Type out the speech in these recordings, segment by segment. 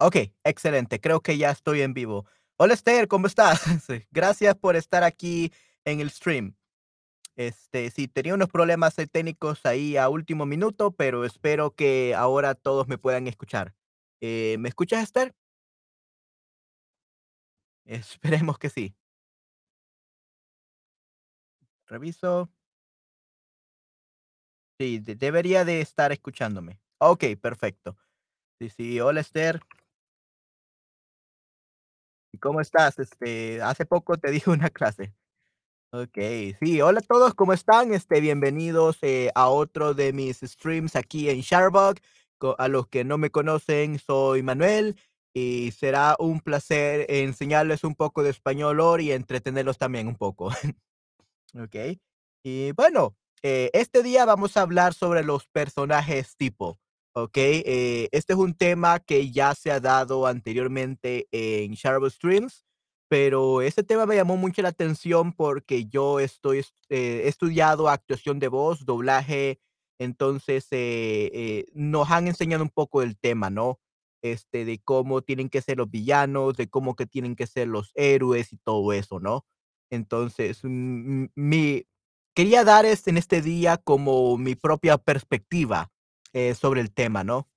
Okey, excelente, creo que ya estoy en vivo. Hola, Esther, ¿cómo estás? Gracias por estar aquí en el stream. Este, sí, tenía unos problemas, técnicos ahí a último minuto, pero espero que ahora todos me puedan escuchar. Eh, ¿me escuchas, Esther? Esperemos que sí. Reviso. Sí, de debería de estar escuchándome. Okey, perfecto. Sí, sí, hola, Esther. ¿Y cómo estás? Este, hace poco te di una clase. Okey, sí, hola a todos, ¿cómo están? Este, bienvenidos, eh, a otro de mis streams aquí en. Co a los que no me conocen, soy Manuel, y será un placer enseñarles un poco de español y entretenerlos también un poco. Okey. Y bueno, eh, este día vamos a hablar sobre los personajes tipo, ¿okey? Eh, este es un tema que ya se ha dado anteriormente en Shutterbug Streams, pero ese tema me llamó mucho la atención porque yo estoy es eh, he estudiado actuación de voz, doblaje, entonces, eh eh, nos han enseñado un poco del tema, ¿no? Este, de cómo tienen que ser los villanos, de cómo que tienen que ser los héroes y todo eso, ¿no? Entonces, mi quería dar, este, en este día como mi propia perspectiva, eh, sobre el tema, ¿no?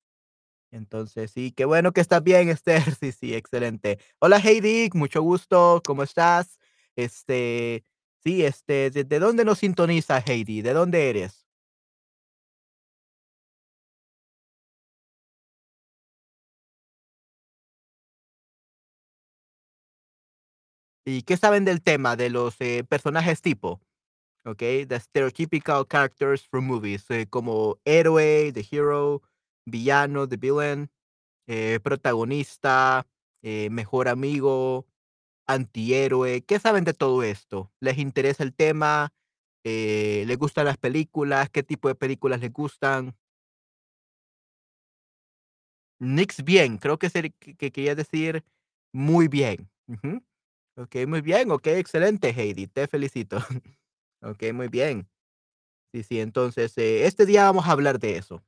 Entonces, sí, qué bueno que estás bien, Esther. Sí, sí, excelente. Hola, Heidi, mucho gusto, ¿cómo estás? Este, sí, este, ¿de de dónde nos sintoniza, Heidi? ¿De dónde eres? ¿Y qué saben del tema de los, eh, personajes tipo? Okey, the stereotypical characters from movies, eh, como héroe, the hero, villano, the villain, eh, protagonista, eh, mejor amigo, antihéroe, ¿qué saben de todo esto? ¿Les interesa el tema? ¿les gustan las películas? ¿Qué tipo de películas les gustan? Nix bien, creo que ser que que querías decir muy bien. Ujú. Okey, muy bien, okey, excelente, Heidi, te felicito. Okey, muy bien. Sí, sí, entonces, eh, este día vamos a hablar de eso.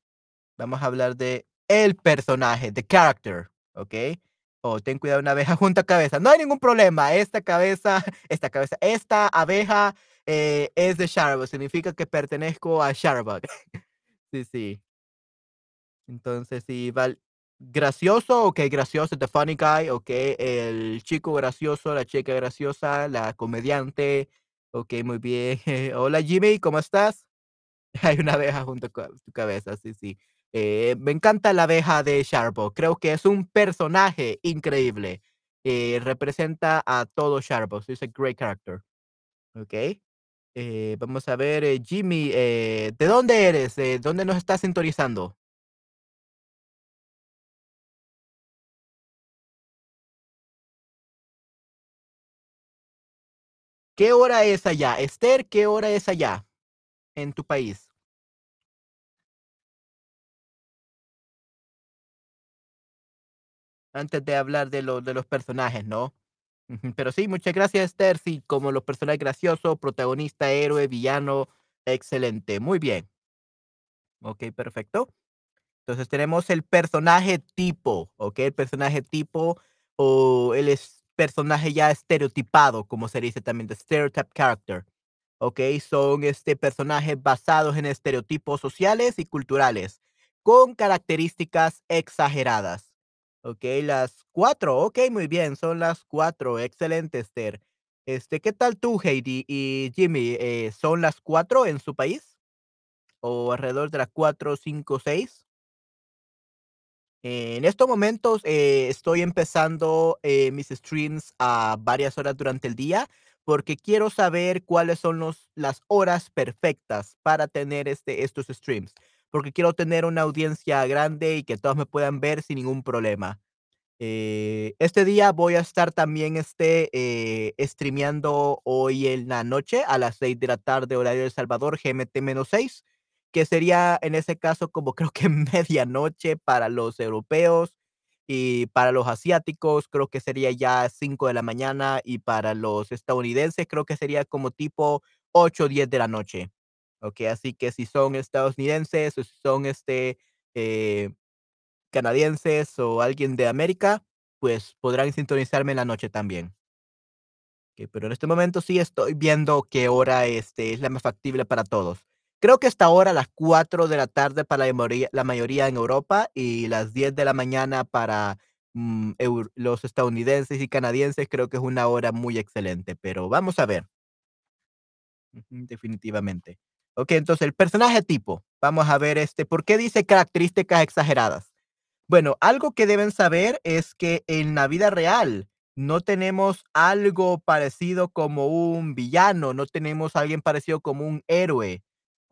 Vamos a hablar de el personaje, the character, ¿okey? Oh, ten cuidado, una abeja junta cabeza. No hay ningún problema, esta cabeza esta cabeza, esta abeja, eh, es de Shutterbug, significa que pertenezco a Shutterbug. Sí, sí. Entonces, sí, val gracioso, okey, gracioso, the funny guy, okey, el chico gracioso, la chica graciosa, la comediante. Okey, muy bien. Hola, Jimmy, ¿cómo estás? Hay una abeja junto con tu cabeza, sí, sí. Eh, me encanta la abeja de Shutterbug, creo que es un personaje increíble, eh, representa a todo Shutterbug, is a great character. Okey. Eh, vamos a ver, Jimmy, ¿de dónde eres? ¿De dónde nos estás sintonizando? ¿Qué hora es allá? Esther, ¿qué hora es allá, en tu país? Antes de hablar de de los personajes, ¿no? Pero sí, muchas gracias, Esther. Sí, como los personajes gracioso, protagonista, héroe, villano, excelente, muy bien. Okey, perfecto. Entonces, tenemos el personaje tipo, ¿okey? El personaje tipo, o el personaje ya estereotipado, como se dice también, the stereotype character, ¿okey? Son, este, personajes basados en estereotipos sociales y culturales, con características exageradas, ¿okey? Las 4, okey, muy bien, son las 4, excelente, Esther. Este, ¿qué tal tú, Heidi y Jimmy? Eh, ¿son las 4 en su país? ¿O alrededor de las 4, 5, 6? En estos momentos, eh, estoy empezando, eh, mis streams a varias horas durante el día, porque quiero saber cuáles son los las horas perfectas para tener, este, estos streams, porque quiero tener una audiencia grande y que todos me puedan ver sin ningún problema. Eh, este día voy a estar también, este, eh, streameando hoy en la noche a las 6 de la tarde, horario de Salvador, GMT-6, que sería, en ese caso, como creo que medianoche para los europeos y para los asiáticos, creo que sería ya 5 de la mañana, y para los estadounidenses, creo que sería como tipo 8 o 10 de la noche. Okey, así que si son estadounidenses o si son, este, eh canadienses o alguien de América, pues podrán sintonizarme en la noche también. Okey, pero en este momento sí estoy viendo qué hora, este, es la más factible para todos. Creo que esta hora, las 4 de la tarde para la mayoría la mayoría en Europa y las 10 de la mañana para, mm, los estadounidenses y canadienses, creo que es una hora muy excelente, pero vamos a ver. Definitivamente. Okey, entonces el personaje tipo, vamos a ver, este, ¿por qué dice características exageradas? Bueno, algo que deben saber es que en la vida real no tenemos algo parecido como un villano, no tenemos alguien parecido como un héroe,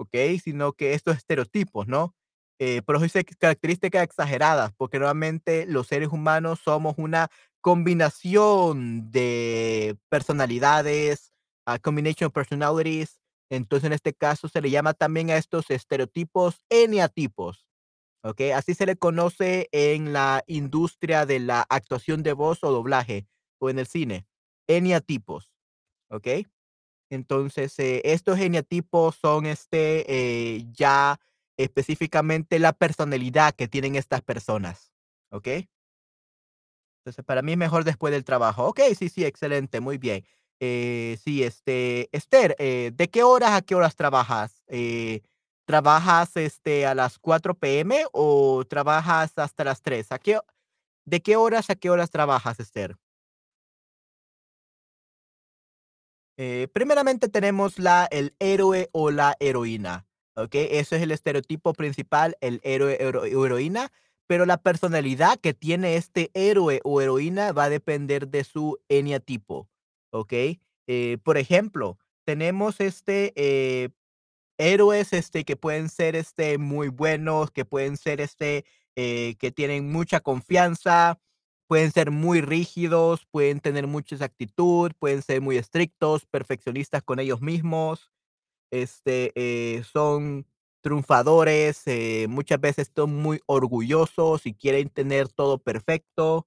¿okey? Sino que estos estereotipos, ¿no? Eh, por eso dice características exageradas, porque normalmente los seres humanos somos una combinación de personalidades, a combination of personalities. Entonces, en este caso, se le llama también a estos estereotipos eneatipos. ¿ok? Así se le conoce en la industria de la actuación de voz o doblaje o en el cine, eneatipos, ¿ok? Entonces, eh, estos eneatipos son este, eh, ya específicamente la personalidad que tienen estas personas, ¿ok? Entonces, para mí mejor después del trabajo. Okey, sí, sí, excelente, muy bien. Eh, sí, este, Esther, ¿de qué horas a qué horas trabajas? ¿trabajas, este, a las 4 PM o trabajas hasta las 3? ¿A qué de qué horas a qué horas trabajas, Esther? Eh, primeramente tenemos la el héroe o la heroína, ¿ok? Ese es el estereotipo principal, el héroe hero o heroína, pero la personalidad que tiene este héroe o heroína va a depender de su eneatipo, ¿ok? Eh, por ejemplo, tenemos este, eh, héroes, este, que pueden ser, este, muy buenos, que pueden ser, este, eh, que tienen mucha confianza, pueden ser muy rígidos, pueden tener mucha exactitud, pueden ser muy estrictos, perfeccionistas con ellos mismos, este, eh, son triunfadores, eh, muchas veces son muy orgullosos y quieren tener todo perfecto,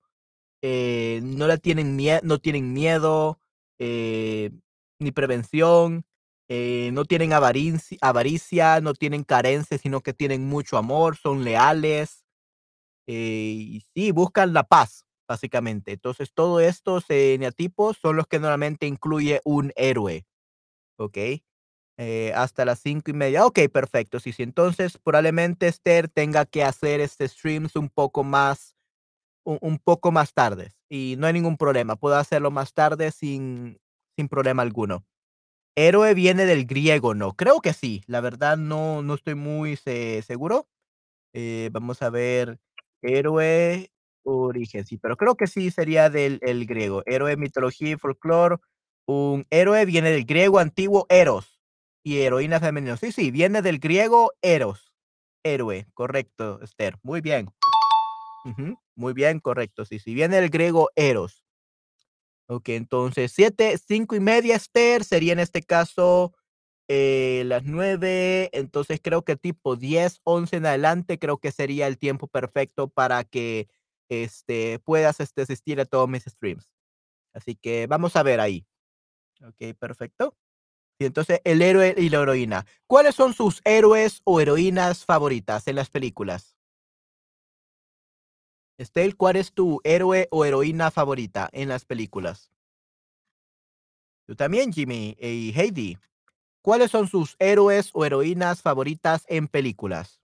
eh, no le tienen no tienen miedo, ni prevención, no tienen avaricia, no tienen carencia, sino que tienen mucho amor, son leales, y buscan la paz, básicamente. Entonces, todos estos eneatipos son los que normalmente incluye un héroe, ¿ok? Eh, hasta las 5 y media. Okey, perfecto. Sí, sí, entonces, probablemente Esther tenga que hacer, este, streams un poco más un un poco más tardes, y no hay ningún problema, puedo hacerlo más tarde sin sin problema alguno. Héroe viene del griego, ¿no? Creo que sí, la verdad no no estoy muy se seguro. Eh, vamos a ver, héroe, origen, sí, pero creo que sí sería del el griego. Héroe, mitología y folclore. Un héroe viene del griego antiguo eros y heroína femenino. Sí, sí, viene del griego eros, héroe, correcto, Esther, muy bien. Muy bien, correcto. Sí, sí, viene del griego eros. Okey, entonces 7, 5 y media, Esther, sería en este caso, eh, las 9, entonces creo que tipo 10, 11 en adelante, creo que sería el tiempo perfecto para que, este, puedas, este, asistir a todos mis streams. Así que vamos a ver ahí. Okey, perfecto. Y entonces el héroe y la heroína. ¿Cuáles son sus héroes o heroínas favoritas en las películas? Estel, ¿cuál es tu héroe o heroína favorita en las películas? Tú también, Jimmy y Heidi. ¿Cuáles son sus héroes o heroínas favoritas en películas?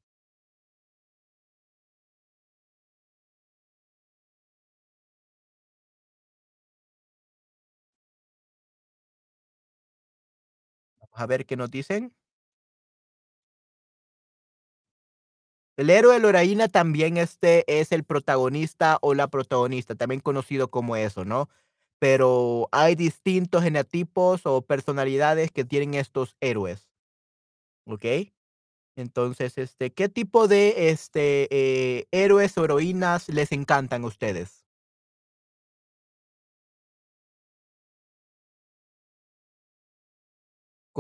A ver qué nos dicen. El héroe heroína también, este, es el protagonista o la protagonista, también conocido como eso, ¿no? Pero hay distintos genotipos o personalidades que tienen estos héroes, ¿okey? Entonces, este, ¿qué tipo de, este, eh, héroes o heroínas les encantan a ustedes?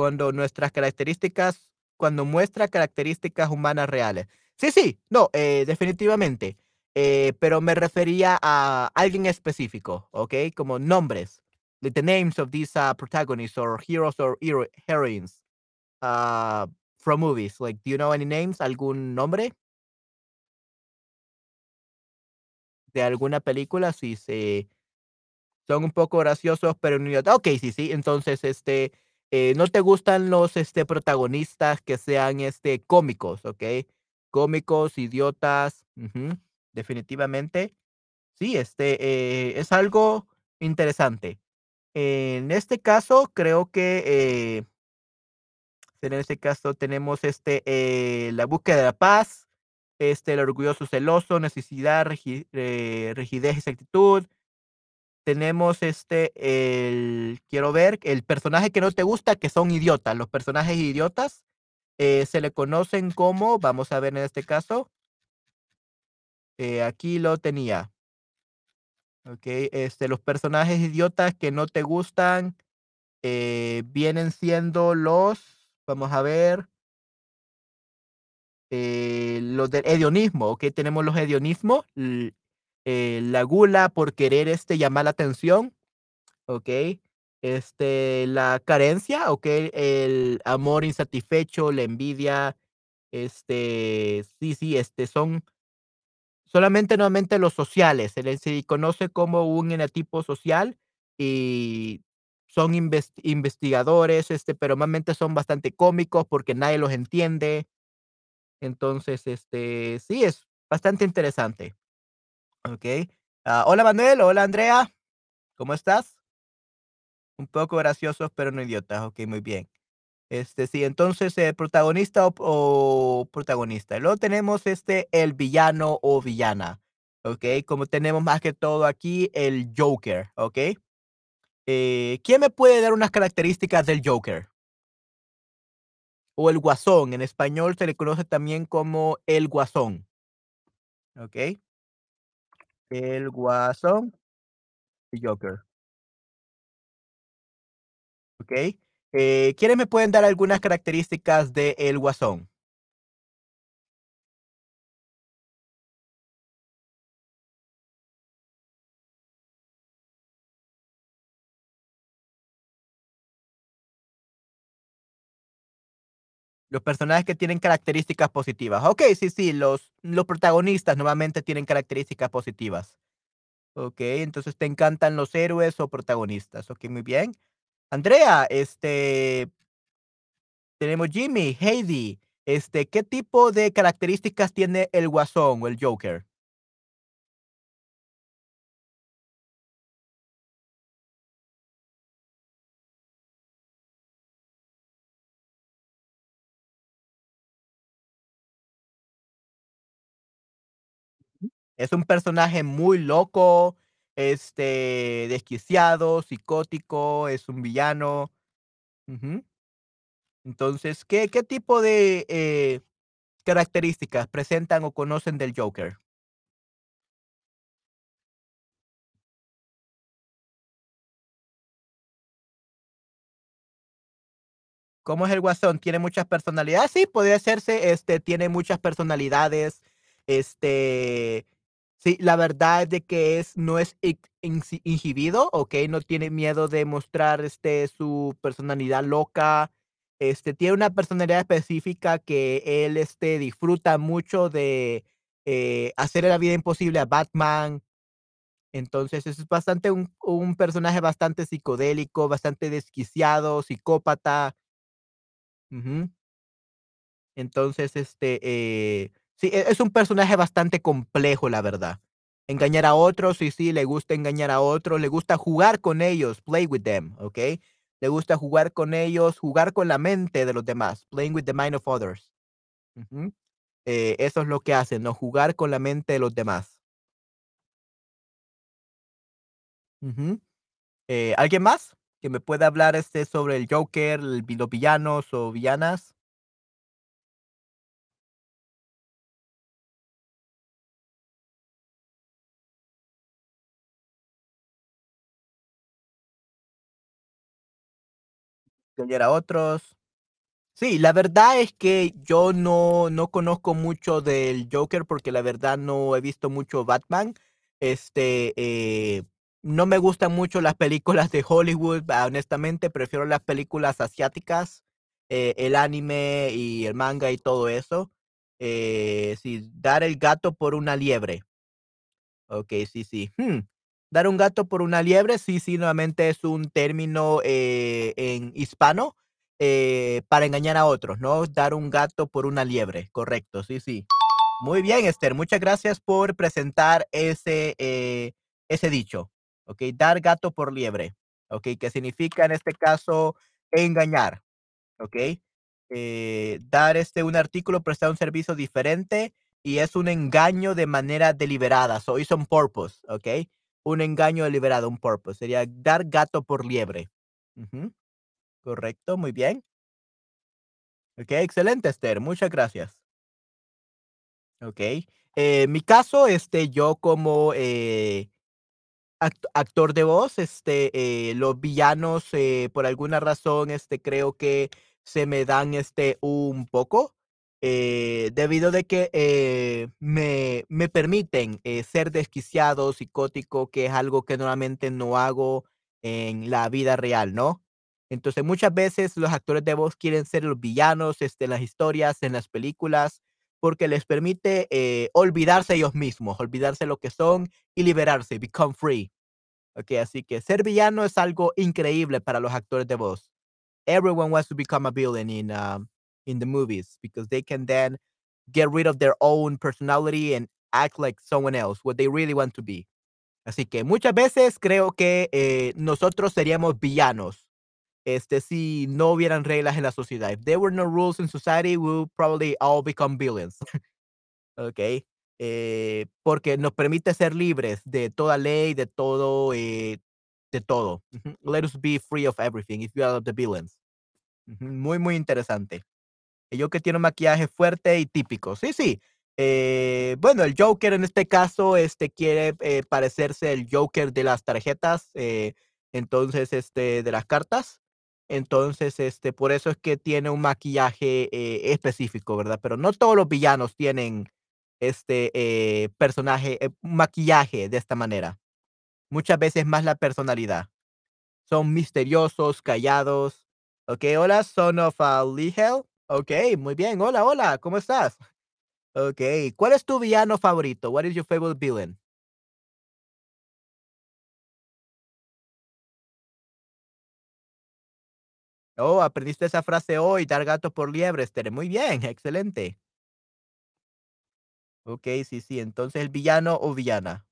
Cuando nuestras características cuando muestra características humanas reales. Sí, sí, no, eh, definitivamente, eh, pero me refería a alguien específico, ¿ok? Como nombres, the names of these, uh, protagonists or heroes or hero heroines, uh, from movies, like, do you know any names? ¿Algún nombre? de alguna película, si se son un poco graciosos, pero. Okey, sí, sí. Entonces, este, eh, no te gustan los, este, protagonistas que sean, este, cómicos, ¿okey? Cómicos, idiotas, definitivamente. Sí, este, eh, es algo interesante. En este caso, creo que, eh en este caso tenemos, este, La búsqueda de la paz, este, El orgulloso celoso, Necesidad, rigidez, exactitud. Tenemos, este, el quiero ver, el personaje que no te gusta, que son idiotas. Los personajes idiotas, eh, se le conocen como, vamos a ver en este caso eh, aquí lo tenía. Okey, este, los personajes idiotas que no te gustan, eh, vienen siendo los, vamos a ver eh, los del hedionismo, ¿okey? Tenemos los hedionismo, l eh, la gula por querer, este, llamar la atención, ¿okey? Este, la carencia, ¿okey? El amor insatisfecho, la envidia, este, sí, sí, este, son solamente nuevamente los sociales, se les conoce como un enetipo social y son inves investigadores, este, pero normalmente son bastante cómicos porque nadie los entiende. Entonces, este, sí, es bastante interesante. Okey. Ah, hola, Manuel, hola, Andrea, ¿cómo estás? Un poco graciosos, pero no idiotas. Okey, muy bien. Este, sí, entonces, eh, protagonista o protagonista. Luego tenemos, este, el villano o villana, ¿okey? Como tenemos más que todo aquí el Joker, ¿okey? Eh, ¿quién me puede dar unas características del Joker? O el Guasón, en español se le conoce también como el Guasón. Okey. El Guasón y Joker. Okey. Eh, ¿quiénes me pueden dar algunas características de El Guasón? Los personajes que tienen características positivas. Okey, sí, sí, los los protagonistas normalmente tienen características positivas. Okey, entonces, ¿te encantan los héroes o protagonistas? Okey, muy bien. Andrea, este tenemos Jimmy, Heidi, este, ¿qué tipo de características tiene el Guasón o el Joker? Es un personaje muy loco, este, desquiciado, psicótico, es un villano. Entonces, ¿qué qué tipo de, eh, características presentan o conocen del Joker? ¿Cómo es el Guasón? ¿Tiene muchas personalidades? Sí, podría hacerse, este, tiene muchas personalidades, este, sí, la verdad es de que es no es inhibido, ¿okey? No tiene miedo de mostrar, este, su personalidad loca, este, tiene una personalidad específica que él, este, disfruta mucho de, eh, hacerle la vida imposible a Batman. Entonces, es bastante un un personaje bastante psicodélico, bastante desquiciado, psicópata. Entonces, este, eh, sí, e es un personaje bastante complejo, la verdad. Engañar a otros, y sí, le gusta engañar a otros, le gusta jugar con ellos, play with them, ¿okey? Le gusta jugar con ellos, jugar con la mente de los demás, playing with the mind of others. Eh, eso es lo que hace, ¿no? Jugar con la mente de los demás. Eh, ¿alguien más que me pueda hablar, este, sobre el Joker, el los villanos o villanas? Engañar a otros. Sí, la verdad es que yo no no conozco mucho del Joker, porque la verdad no he visto mucho Batman. Este, eh, no me gustan mucho las películas de Hollywood, ah, honestamente, prefiero las películas asiáticas, eh, el anime y el manga y todo eso. Eh, sí, dar el gato por una liebre. Okey, sí, sí. Hmm, dar un gato por una liebre, sí, sí, nuevamente es un término, eh, en hispano, eh, para engañar a otros, ¿no? Dar un gato por una liebre, correcto, sí, sí. Muy bien, Esther, muchas gracias por presentar ese, eh, ese dicho, okey, dar gato por liebre, okey, que significa en este caso engañar, okey, eh, dar, este, un artículo, prestar un servicio diferente y es un engaño de manera deliberada, so it's on purpose, okey, un engaño deliberado, un purpose, sería dar gato por liebre. Correcto, muy bien. Okey, excelente, Esther, muchas gracias. Okey, eh, mi caso, este, yo como, eh, act actor de voz, este, eh, los villanos, eh, por alguna razón, este, creo que se me dan, este, un poco, eh, debido de que, eh, me me permiten, eh, ser desquiciado, psicótico, que es algo que normalmente no hago en la vida real, ¿no? Entonces, muchas veces los actores de voz quieren ser los villanos, este, en las historias, en las películas, porque les permite, eh, olvidarse ellos mismos, olvidarse lo que son y liberarse, become free. Okey, así que ser villano es algo increíble para los actores de voz. Everyone wants to become a villain in, um, in the movies because they can then get rid of their own personality and act like someone else, what they really want to be. Así que muchas veces creo que, eh, nosotros seríamos villanos, este, si no hubieran reglas en la sociedad. If there were no rules in society, we would probably all become villains. Okey, eh, porque nos permite ser libres de toda ley, de todo, eh, de todo. Let us be free of everything if you are the villains. Muy, muy interesante. Yo que tiene un maquillaje fuerte y típico. Sí, sí. Eh, bueno, el Joker en este caso, este, quiere, eh, parecerse el Joker de las tarjetas, eh, entonces, este, de las cartas. Entonces, este, por eso es que tiene un maquillaje, eh, específico, ¿verdad? Pero no todos los villanos tienen, este, personaje, maquillaje de esta manera. Muchas veces más la personalidad. Son misteriosos, callados. Okey, hola, son of, ah, Lihel. Okey, muy bien. Hola, hola, ¿cómo estás? Okey, ¿cuál es tu villano favorito? What is your favorite villain? Oh, aprendiste esa frase hoy, dar gato por liebre, Esther. Muy bien, excelente. Okey, sí, sí, entonces, ¿el villano o villana?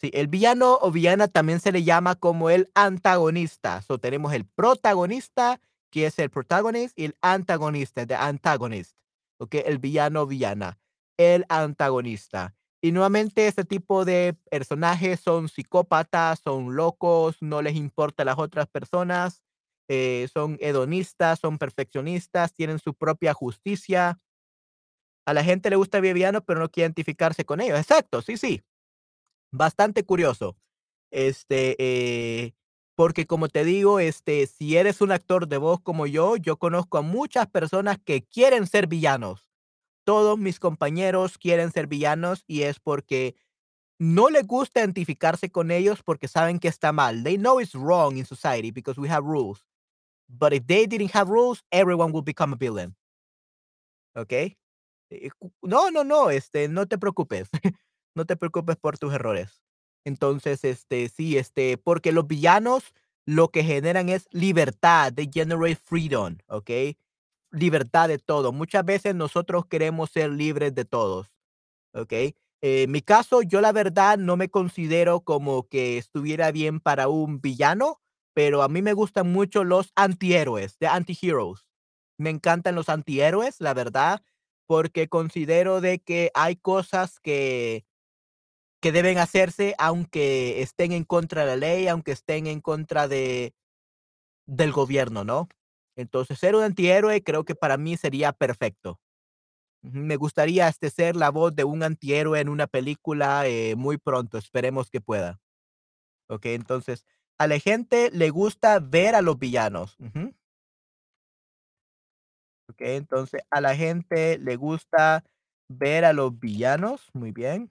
Sí, el villano o villana también se le llama como el antagonista. So, tenemos el protagonista, que es el protagonist, y el antagonista, the antagonist, ¿okey? El villano villana, el antagonista. Y nuevamente, este tipo de personajes son psicópatas, son locos, no les importa las otras personas, eh, son hedonistas, son perfeccionistas, tienen su propia justicia. A la gente le gusta el villano, pero no quiere identificarse con ellos. Exacto, sí, sí. Bastante curioso. Este, eh, porque como te digo, este, si eres un actor de voz como yo, yo conozco a muchas personas que quieren ser villanos. Todos mis compañeros quieren ser villanos y es porque no les gusta identificarse con ellos porque saben que está mal. They know it's wrong in society because we have rules. But if they didn't have rules, everyone would become a villain. ¿Okey? Eh, no, no, no, este, no te preocupes. No te preocupes por tus errores. Entonces, este, sí, este, porque los villanos lo que generan es libertad, they generate freedom, ¿okey? Libertad de todo. Muchas veces nosotros queremos ser libres de todos, ¿okey? En mi caso, yo la verdad no me considero como que estuviera bien para un villano, pero a mí me gustan mucho los antihéroes, the anti-heroes. Me encantan los antihéroes, la verdad, porque considero de que hay cosas que que deben hacerse aunque estén en contra de la ley, aunque estén en contra de del gobierno, ¿no? Entonces, ser un antihéroe creo que para mí sería perfecto. Me gustaría, este, ser la voz de un antihéroe en una película, eh, muy pronto, esperemos que pueda. Okey, entonces, a la gente le gusta ver a los villanos. Ujú. Okey, entonces, a la gente le gusta ver a los villanos, muy bien.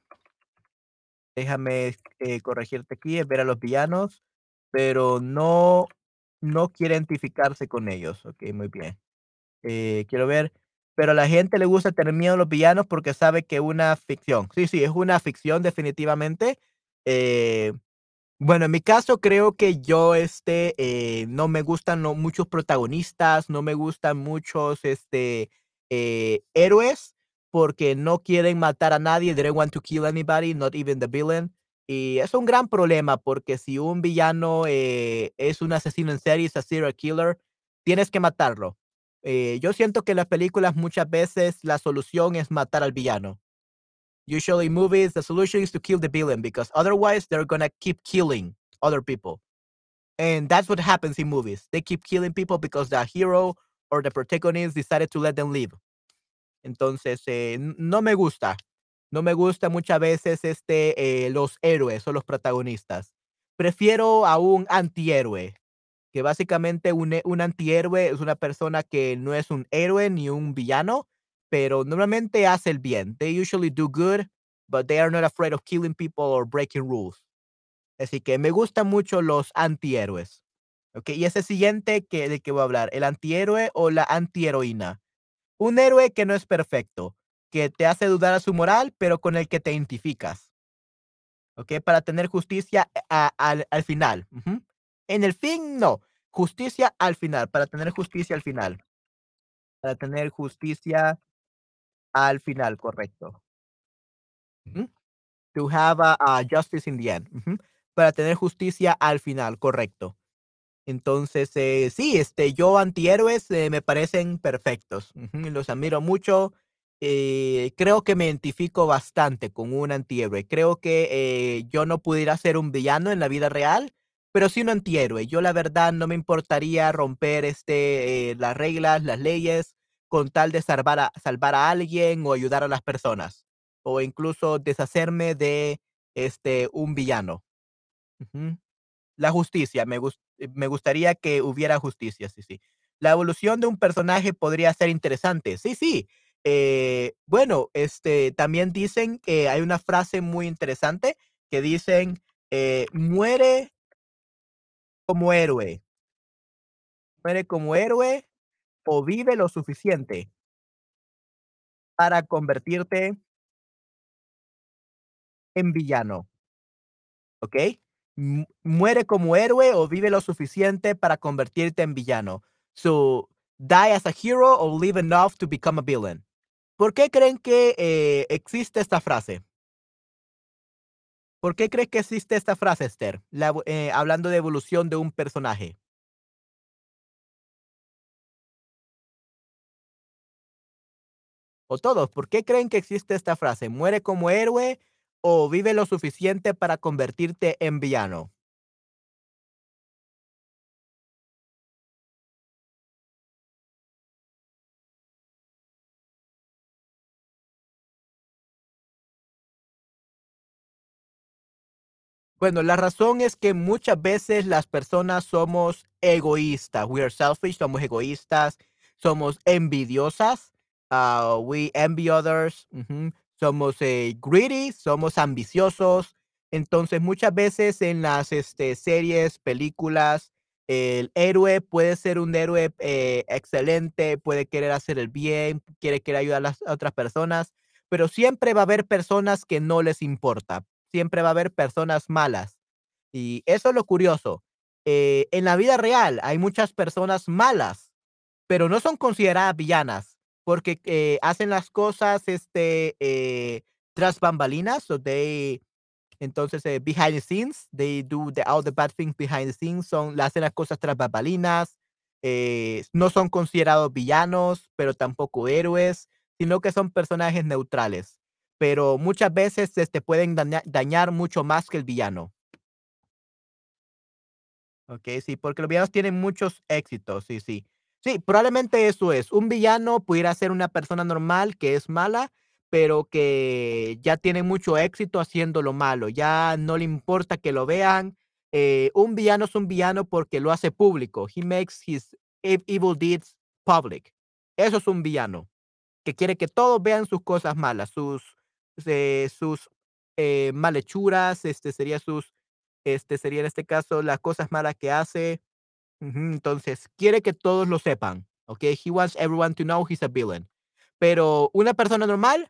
Déjame, eh, corregirte aquí, es ver a los villanos, pero no no quiere identificarse con ellos. Okey, muy bien. Eh, quiero ver. pero a la gente le gusta tener miedo a los villanos porque sabe que una ficción. Sí, sí, es una ficción definitivamente. Eh, bueno, en mi caso creo que yo, este, eh, no me gustan muchos protagonistas, no me gustan muchos, este, eh, héroes, porque no quieren matar a nadie, they don't want to kill anybody, not even the villain. Y es un gran problema, porque si un villano, eh, es un asesino en serie, es a serial killer, tienes que matarlo. Eh, yo siento que en las películas muchas veces la solución es matar al villano. Usually movies, the solution is to kill the villain because otherwise they're gonna keep killing other people. And that's what happens in movies. They keep killing people because the hero or the protagonist decided to let them live. Entonces, eh, no me gusta. No me gusta muchas veces este, eh, los héroes o los protagonistas. Prefiero a un antihéroe, que básicamente un, un antihéroe es una persona que no es un héroe ni un villano, pero normalmente hace el bien. They usually do good, but they are not afraid of killing people or breaking rules. Así que me gustan mucho los antihéroes. ¿Ok? Y ese siguiente que, de que voy a hablar, el antihéroe o la antiheroína. Un héroe que no es perfecto, que te hace dudar a su moral, pero con el que te identificas. ¿Ok? Para tener justicia eh, al, al final. En el fin, no. Justicia al final, para tener justicia al final. Para tener justicia al final, correcto. To have a, justice in the end. Para tener justicia al final, correcto. Entonces, eh, sí, este, yo antihéroes eh, me parecen perfectos. los admiro mucho. Eh, creo que me identifico bastante con un antihéroe. Creo que yo no pudiera ser un villano en la vida real, pero sí un antihéroe. Yo la verdad no me importaría romper este, las reglas, las leyes, con tal de salvar a, salvar a alguien o ayudar a las personas, o incluso deshacerme de este, un villano. La justicia, me, me gustaría que hubiera justicia, sí, sí. La evolución de un personaje podría ser interesante, sí, sí. Eh, bueno, este, también dicen que hay una frase muy interesante que dicen, eh, muere como héroe. Muere como héroe o vive lo suficiente para convertirte en villano. ¿Ok? Muere como héroe o vive lo suficiente para convertirte en villano. So, die as a hero or live enough to become a villain. ¿Por qué creen que eh, existe esta frase? ¿Por qué crees que existe esta frase, Esther? Eh, hablando de evolución de un personaje. O todos, ¿por qué creen que existe esta frase? ¿Muere como héroe o vive lo suficiente para convertirte en villano? Bueno, la razón es que muchas veces las personas somos egoístas. We are selfish, somos egoístas, somos envidiosas. Uh, we envy others. Somos eh, greedy, somos ambiciosos. Entonces, muchas veces en las este, series, películas, el héroe puede ser un héroe eh, excelente, puede querer hacer el bien, quiere querer ayudar a las otras personas, pero siempre va a haber personas que no les importa siempre va a haber personas malas. Y eso es lo curioso. Eh, en la vida real hay muchas personas malas, pero no son consideradas villanas porque eh, hacen las cosas este, eh, tras bambalinas. So they, entonces, behind the scenes, they do the, all the bad things behind the scenes. Son, hacen las cosas tras bambalinas. no son considerados villanos, pero tampoco héroes, sino que son personajes neutrales pero muchas veces este, pueden dañar mucho más que el villano. Ok, sí, porque los villanos tienen muchos éxitos, sí, sí. Sí, probablemente eso es. Un villano pudiera ser una persona normal que es mala, pero que ya tiene mucho éxito haciendo lo malo. Ya no le importa que lo vean. Eh, un villano es un villano porque lo hace público. He makes his e-, evil deeds public. Eso es un villano, que quiere que todos vean sus cosas malas, sus, sus eh, malhechuras, este sería sus, este sería en este caso las cosas malas que hace. Entonces, quiere que todos lo sepan. Okay, he wants everyone to know he's a villain. Pero una persona normal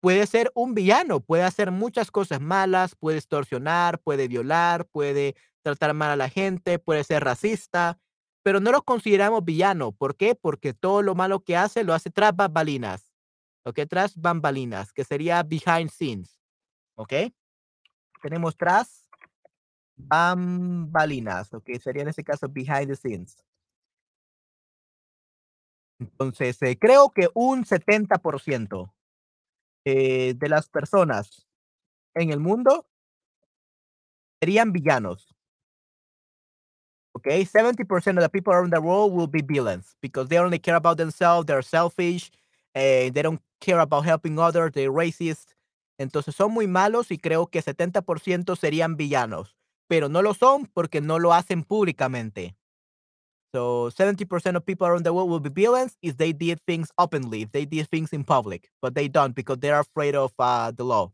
puede ser un villano, puede hacer muchas cosas malas, puede extorsionar, puede violar, puede tratar mal a la gente, puede ser racista, pero no lo consideramos villano, ¿por qué? Porque todo lo malo que hace lo hace tras bambalinas, ¿okey? Tras bambalinas, que sería behind scenes, ¿okey? Tenemos tras bambalinas, ¿okey? Sería en este caso behind the scenes. Entonces, eh, creo que un 70% eh, de las personas en el mundo serían villanos. Okay, 70% of the people around the world will be villains because they only care about themselves, they're selfish, eh, they don't care about helping others, they're racist. Entonces son muy malos y creo que 70% serían villanos, pero no lo son porque no lo hacen públicamente. So 70% of people around the world will be villains if they did things openly, if they did things in public, but they don't because they're afraid of uh, the law.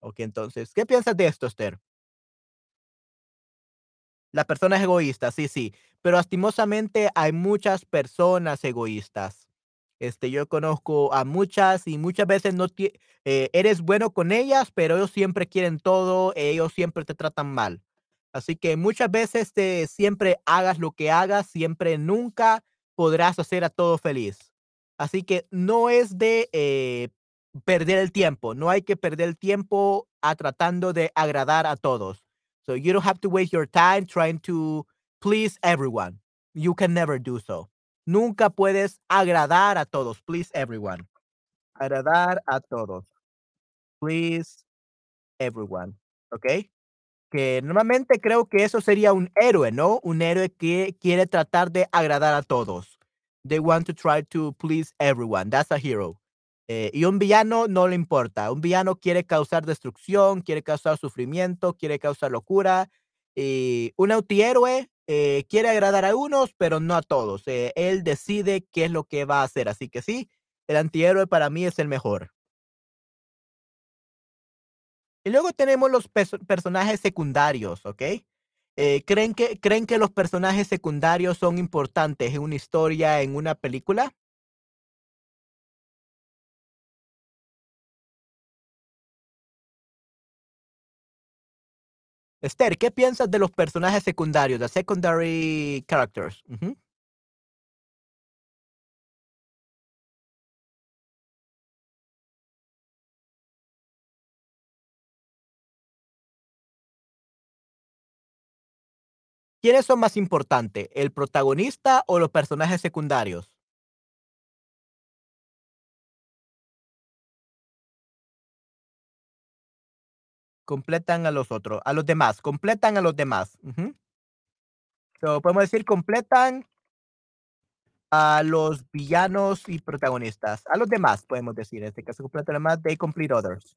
Ok, entonces, ¿qué piensas de esto, Esther? La persona es egoísta, sí, sí, pero lastimosamente hay muchas personas egoístas. Este, yo conozco a muchas y muchas veces no tie eh, eres bueno con ellas, pero ellos siempre quieren todo, ellos siempre te tratan mal. Así que muchas veces te siempre hagas lo que hagas, siempre nunca podrás hacer a todo feliz. Así que no es de eh, perder el tiempo, no hay que perder el tiempo a tratando de agradar a todos. So you don't have to waste your time trying to please everyone. You can never do so. Nunca puedes agradar a todos. Please everyone. Agradar a todos. Please everyone. ¿Ok? Que normalmente creo que eso sería un héroe, ¿no? Un héroe que quiere tratar de agradar a todos. They want to try to please everyone. That's a hero. Eh, y un villano no le importa. Un villano quiere causar destrucción, quiere causar sufrimiento, quiere causar locura. Y un antihéroe eh, quiere agradar a unos, pero no a todos. Eh, él decide qué es lo que va a hacer. Así que sí, el antihéroe para mí es el mejor. Y luego tenemos los personajes secundarios, ¿ok? ¿creen, que, ¿Creen que los personajes secundarios son importantes en una historia, en una película? Esther, ¿qué piensas de los personajes secundarios, the secondary characters? Ujú. ¿Quiénes son más importantes, el protagonista o los personajes secundarios? Completan a los otros, a los demás, completan a los demás. Ujú. So, podemos decir completan a los villanos y protagonistas, a los demás, podemos decir, en este caso completan a los demás, they complete others.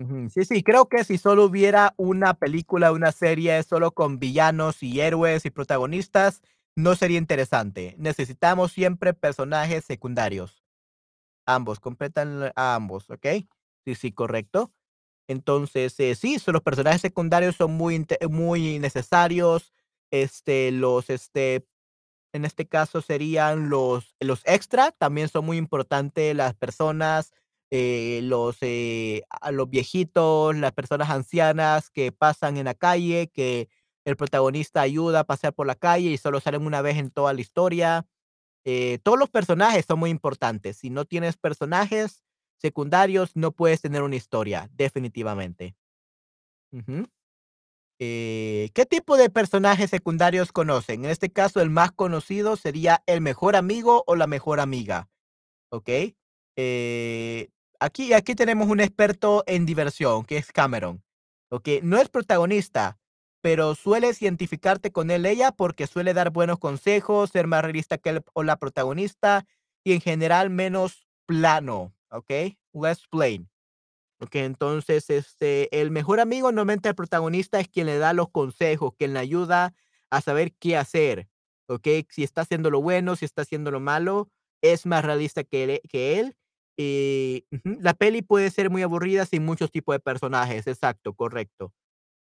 Ujú, sí, sí, creo que si solo hubiera una película, una serie solo con villanos y héroes y protagonistas, no sería interesante. Necesitamos siempre personajes secundarios. Ambos, completan a ambos, ¿ok? Sí, sí, correcto. Entonces, eh, sí, son los personajes secundarios son muy inte muy necesarios, este, los, este, en este caso serían los los extra, también son muy importantes las personas, eh, los, eh, los viejitos, las personas ancianas que pasan en la calle, que el protagonista ayuda a pasear por la calle y solo salen una vez en toda la historia. Eh, todos los personajes son muy importantes. Si no tienes personajes secundarios, no puedes tener una historia, definitivamente. Eh, ¿qué tipo de personajes secundarios conocen? En este caso, el más conocido sería el mejor amigo o la mejor amiga, ¿ok? Eh, aquí, aquí tenemos un experto en diversión, que es Cameron, ¿ok? No es protagonista, pero sueles identificarte con él, ella, porque suele dar buenos consejos, ser más realista que el o la protagonista y en general menos plano, ¿ok? Less plain. Ok, entonces, este, el mejor amigo, normalmente el protagonista es quien le da los consejos, quien le ayuda a saber qué hacer, ¿ok? Si está haciendo lo bueno, si está haciendo lo malo, es más realista que él. Y la peli puede ser muy aburrida sin muchos tipos de personajes, exacto, correcto.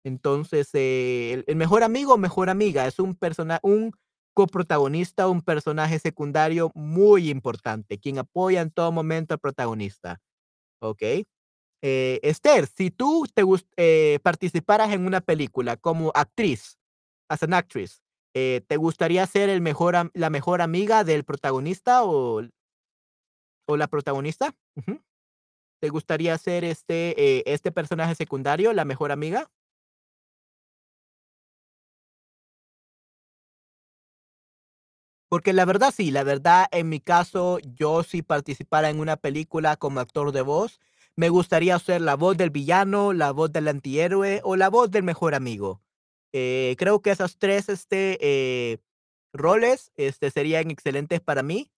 Entonces, eh, el, el mejor amigo o mejor amiga es un persona, un coprotagonista, un personaje secundario muy importante, quien apoya en todo momento al protagonista, ¿okey? Eh, Esther, si tú te eh, participaras en una película como actriz, as an actress, eh, ¿te gustaría ser el mejor la mejor amiga del protagonista o o la protagonista? ¿Te gustaría ser este, este personaje secundario, la mejor amiga? Porque la verdad sí, la verdad, en mi caso, yo si participara en una película como actor de voz, me gustaría ser la voz del villano, la voz del antihéroe o la voz del mejor amigo. Eh, creo que esas 3 este, eh, roles, este, serían excelentes para mí,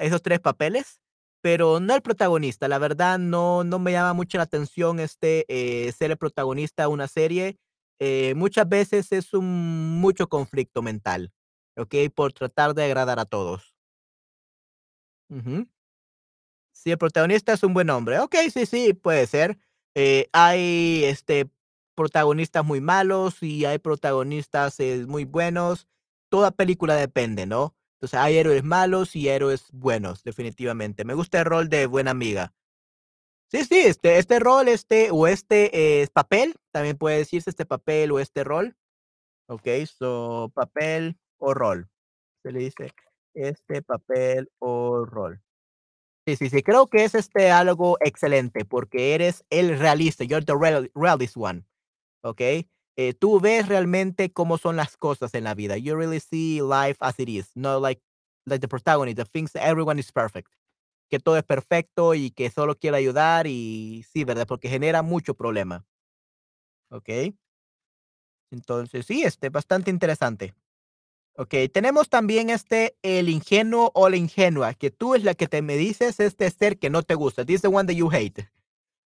esos 3 papeles, pero no el protagonista. La verdad, no no me llama mucho la atención, este, eh, ser el protagonista de una serie. Muchas veces es un mucho conflicto mental, ¿okey? Por tratar de agradar a todos. Ujú. Si el protagonista es un buen hombre, okey, sí, sí, puede ser. Eh, hay, este, protagonistas muy malos y hay protagonistas, eh, muy buenos. Toda película depende, ¿no? Entonces, hay héroes malos y héroes buenos, definitivamente. Me gusta el rol de buena amiga. Sí, sí, este este rol, este, o este, eh, papel, también puede decirse este papel o este rol. Okey, so, papel o rol. Se le dice este papel o rol. Sí, sí, sí, creo que es, este, algo excelente, porque eres el realista, you're the real realist one, ¿okey? Eh, tú ves realmente cómo son las cosas en la vida. You really see life as it is, not like like the protagonist that thinks everyone is perfect, que todo es perfecto y que solo quiere ayudar y sí, ¿verdad? Porque genera mucho problema. Okey. Entonces sí, este, bastante interesante. Okey, tenemos también, este, el ingenuo o la ingenua, que tú es la que te me dices, este ser que no te gusta. This is the one that you hate.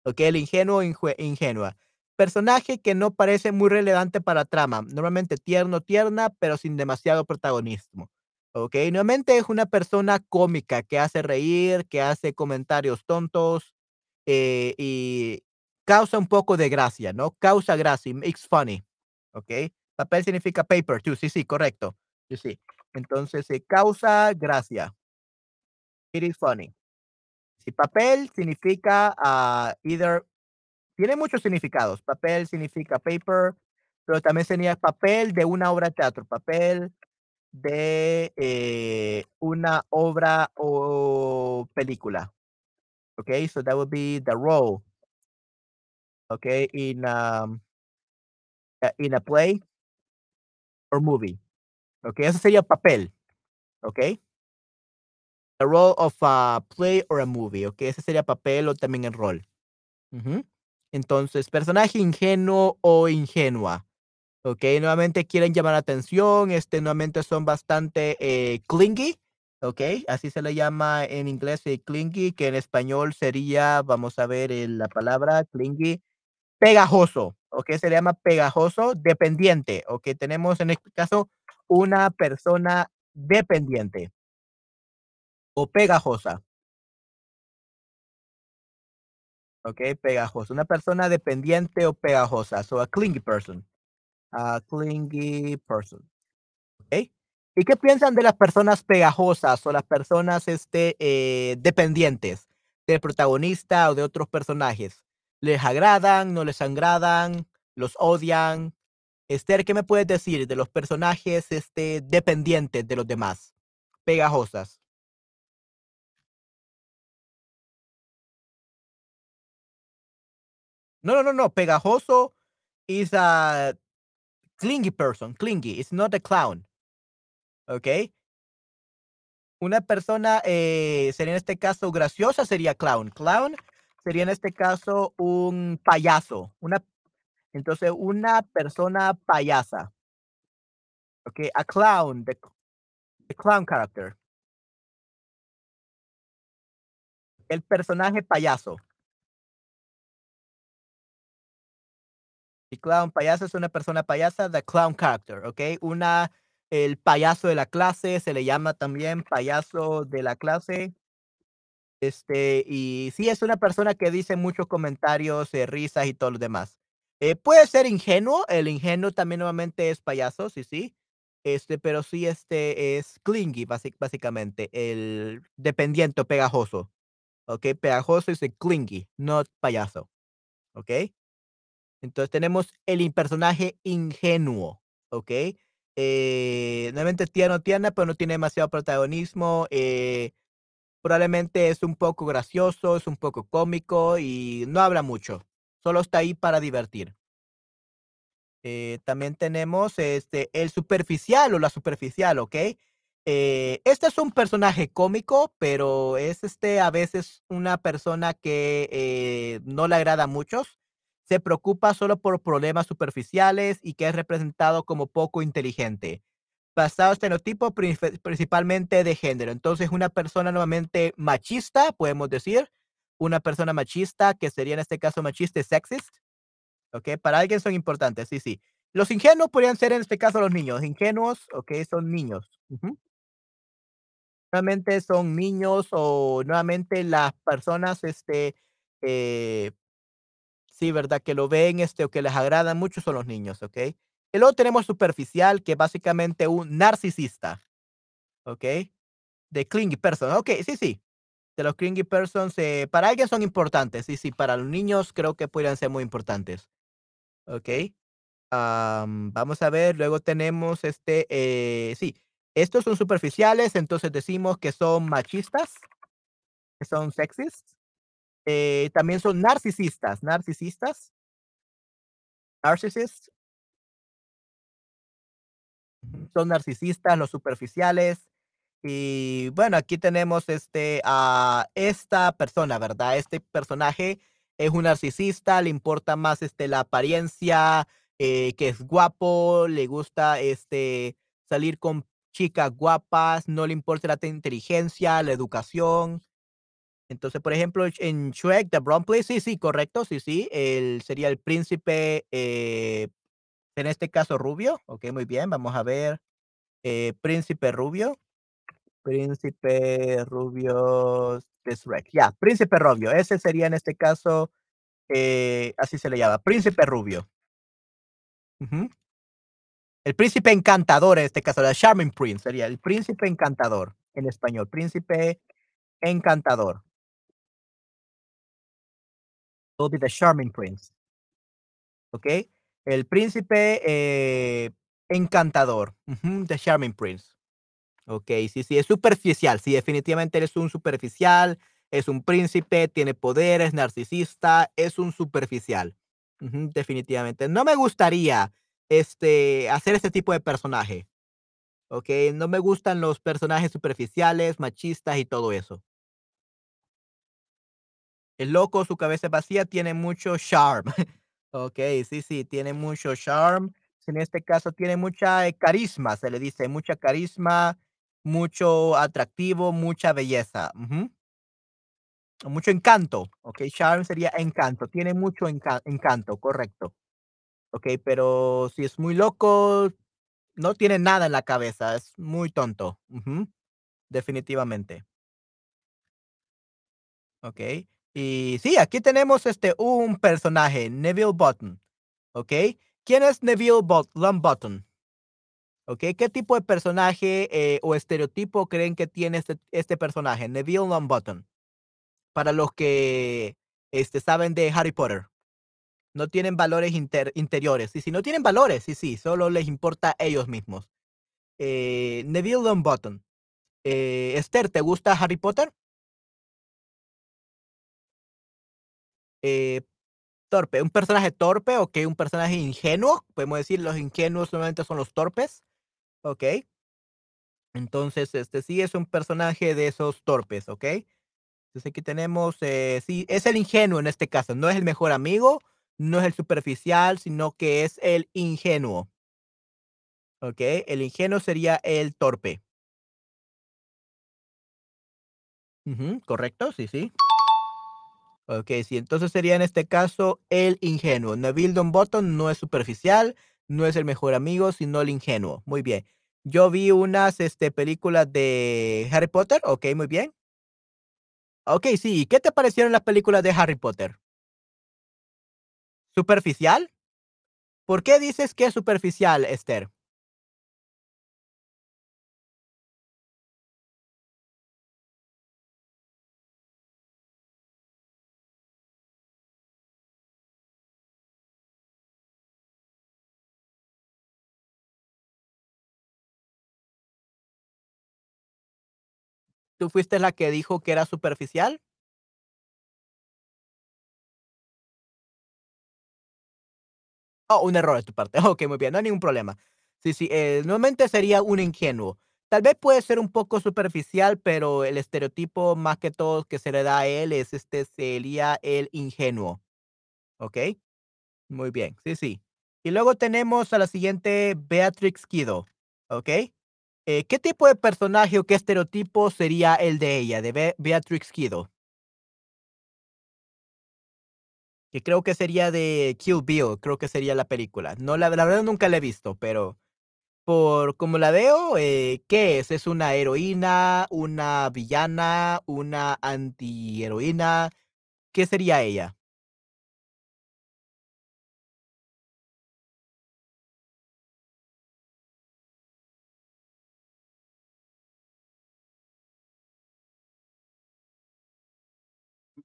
Okey, el ingenuo o ingenua. Personaje que no parece muy relevante para trama, normalmente tierno, tierna, pero sin demasiado protagonismo. Okey, normalmente es una persona cómica que hace reír, que hace comentarios tontos, eh, y causa un poco de gracia, ¿no? Causa gracia, makes funny, ¿okey? Papel significa paper too, sí, sí, correcto. Sí, sí. Entonces, eh, causa gracia. It is funny. Si papel significa, ah, either tiene muchos significados. Papel significa paper, pero también sería papel de una obra de teatro, papel de, eh, una obra o película. Okey, so that would be the role. Okey, in, um uh, in a play or movie. Okey, eso sería papel, okey. The role of a play or a movie, okey, ese sería papel o también el rol. Entonces, personaje ingenuo o ingenua, okey, nuevamente quieren llamar la atención, este, nuevamente son bastante, eh, clingy, okey, así se le llama en inglés, eh, clingy, que en español sería, vamos a ver, eh, la palabra clingy, pegajoso, okey, se le llama pegajoso, dependiente, okey, tenemos en este caso una persona dependiente. O pegajosa. Okey, pegajosa, una persona dependiente o pegajosa, so a clingy person, a clingy person, ¿okey? ¿Y qué piensan de las personas pegajosas o las personas, este, eh, dependientes del protagonista o de otros personajes? ¿Les agradan, no les agradan, los odian? Esther, ¿qué me puedes decir de los personajes, este, dependientes de los demás, pegajosas? No, no, no, no, pegajoso is a clingy person, clingy, it's not a clown. ¿Okey? Una persona, eh, sería en este caso graciosa, sería clown. Clown sería en este caso un payaso, una entonces, una persona payasa. Okey, a clown, the the clown character. El personaje payaso. Y clown, payaso es una persona payasa, the clown character, ¿okey? Una el payaso de la clase, se le llama también payaso de la clase. Este, y sí, es una persona que dice muchos comentarios, eh, risas y todo lo demás. Eh, puede ser ingenuo, el ingenuo también nuevamente es payaso, sí, sí. Este, pero sí, este, es clingy, basic básicamente, el dependiente pegajoso, ¿okey? Pegajoso es clingy, not payaso, ¿okey? Entonces tenemos el personaje ingenuo, ¿okey? Eh, nuevamente tierno, tierna, pero no tiene demasiado protagonismo, eh, probablemente es un poco gracioso, es un poco cómico y no habla mucho, solo está ahí para divertir. Eh, también tenemos, este, el superficial o la superficial, ¿okey? Eh, este es un personaje cómico, pero es, este, a veces una persona que, eh, no le agrada a muchos, se preocupa solo por problemas superficiales y que es representado como poco inteligente, basado estereotipo princi principalmente de género. Entonces, una persona nuevamente machista, podemos decir, una persona machista, que sería en este caso machista y sexist. Okey, para alguien son importantes, sí, sí. Los ingenuos podrían ser, en este caso, los niños. Ingenuos, okey, son niños. Ujú. Nuevamente son niños o nuevamente las personas, este, eh, sí, ¿verdad? Que lo ven, este, o que les agrada mucho son los niños, ¿okey? Y luego tenemos superficial, que básicamente un narcisista, ¿okey? The clingy person. Okey, sí, sí. De los clingy persons, eh, para alguien son importantes. Sí, sí, para los niños creo que podrían ser muy importantes. Am, vamos a ver, luego tenemos, este, eh, sí, estos son superficiales, entonces decimos que son machistas, que son sexist, eh, también son narcisistas, narcisistas. Narcissists. Son narcisistas, los superficiales. Y bueno, aquí tenemos, este, a esta persona, ¿verdad? Este personaje es un narcisista, le importa más, este, la apariencia, eh, que es guapo, le gusta, este, salir con chicas guapas, no le importa la te inteligencia, la educación. Entonces, por ejemplo, en Shrek, The Brown sí, sí, correcto, sí, sí, él sería el príncipe, eh, en este caso rubio. Okey, muy bien, vamos a ver, eh, príncipe rubio. Príncipe rubio de Shrek. Ya, príncipe rubio. Ese sería en este caso, eh, así se le llama, príncipe rubio. El príncipe encantador, en este caso, the charming prince sería el príncipe encantador en español, príncipe encantador. Will be the charming prince. Okey, el príncipe, eh, encantador. The charming prince. Okey, sí, sí, es superficial. Sí, definitivamente eres un superficial, es un príncipe, tiene poderes, narcisista, es un superficial. Definitivamente. No me gustaría, este, hacer este tipo de personaje. Okey, no me gustan los personajes superficiales, machistas y todo eso. El loco, su cabeza es vacía, tiene mucho charm. Okey, sí, sí, tiene mucho charm. En este caso, tiene mucha, eh, carisma, se le dice, mucha carisma, mucho atractivo, mucha belleza. Mucho encanto. Okey, charm sería encanto. Tiene mucho enca encanto, correcto. Okey, pero si es muy loco, no tiene nada en la cabeza, es muy tonto. Definitivamente. Okey. Y sí, aquí tenemos, este, un personaje, Neville Button, ¿okey? ¿Quién es Neville Bot Longbottom? Okey, ¿qué tipo de personaje, eh, o estereotipo creen que tiene este este personaje, Neville Longbottom? Para los que, este, saben de Harry Potter. No tienen valores inter interiores. Y si no tienen valores, sí, sí, solo les importa ellos mismos. Eh, Neville Longbottom. Eh, Esther, ¿te gusta Harry Potter? Eh, torpe, un personaje torpe, okey, un personaje ingenuo, podemos decir, los ingenuos normalmente son los torpes, okey. Entonces, este, sí es un personaje de esos torpes, ¿okey? Entonces, aquí tenemos, eh, sí, es el ingenuo en este caso, no es el mejor amigo, no es el superficial, sino que es el ingenuo. Okey, el ingenuo sería el torpe. Correcto, sí, sí. Okey, sí, entonces sería en este caso el ingenuo. Neville Longbottom no es superficial, no es el mejor amigo, sino el ingenuo. Muy bien. Yo vi unas, este, películas de Harry Potter, okey, muy bien. Okey, sí, ¿y qué te parecieron las películas de Harry Potter? ¿Superficial? ¿Por qué dices que es superficial, Esther? ¿Tú fuiste la que dijo que era superficial? Oh, un error de tu parte. Okey, muy bien, no hay ningún problema. Sí, sí, eh, normalmente sería un ingenuo. Tal vez puede ser un poco superficial, pero el estereotipo más que todo que se le da a él es, este, sería el ingenuo, ¿okey? Muy bien, sí, sí. Y luego tenemos a la siguiente, Beatrix Kido, ¿okey? Eh, ¿qué tipo de personaje o qué estereotipo sería el de ella, de Be Beatrix Kido? Que creo que sería de Kill Bill, creo que sería la película. No, la la verdad nunca la he visto, pero por como la veo, eh, ¿qué es? ¿Es una heroína, una villana, una antiheroína? ¿Qué sería ella?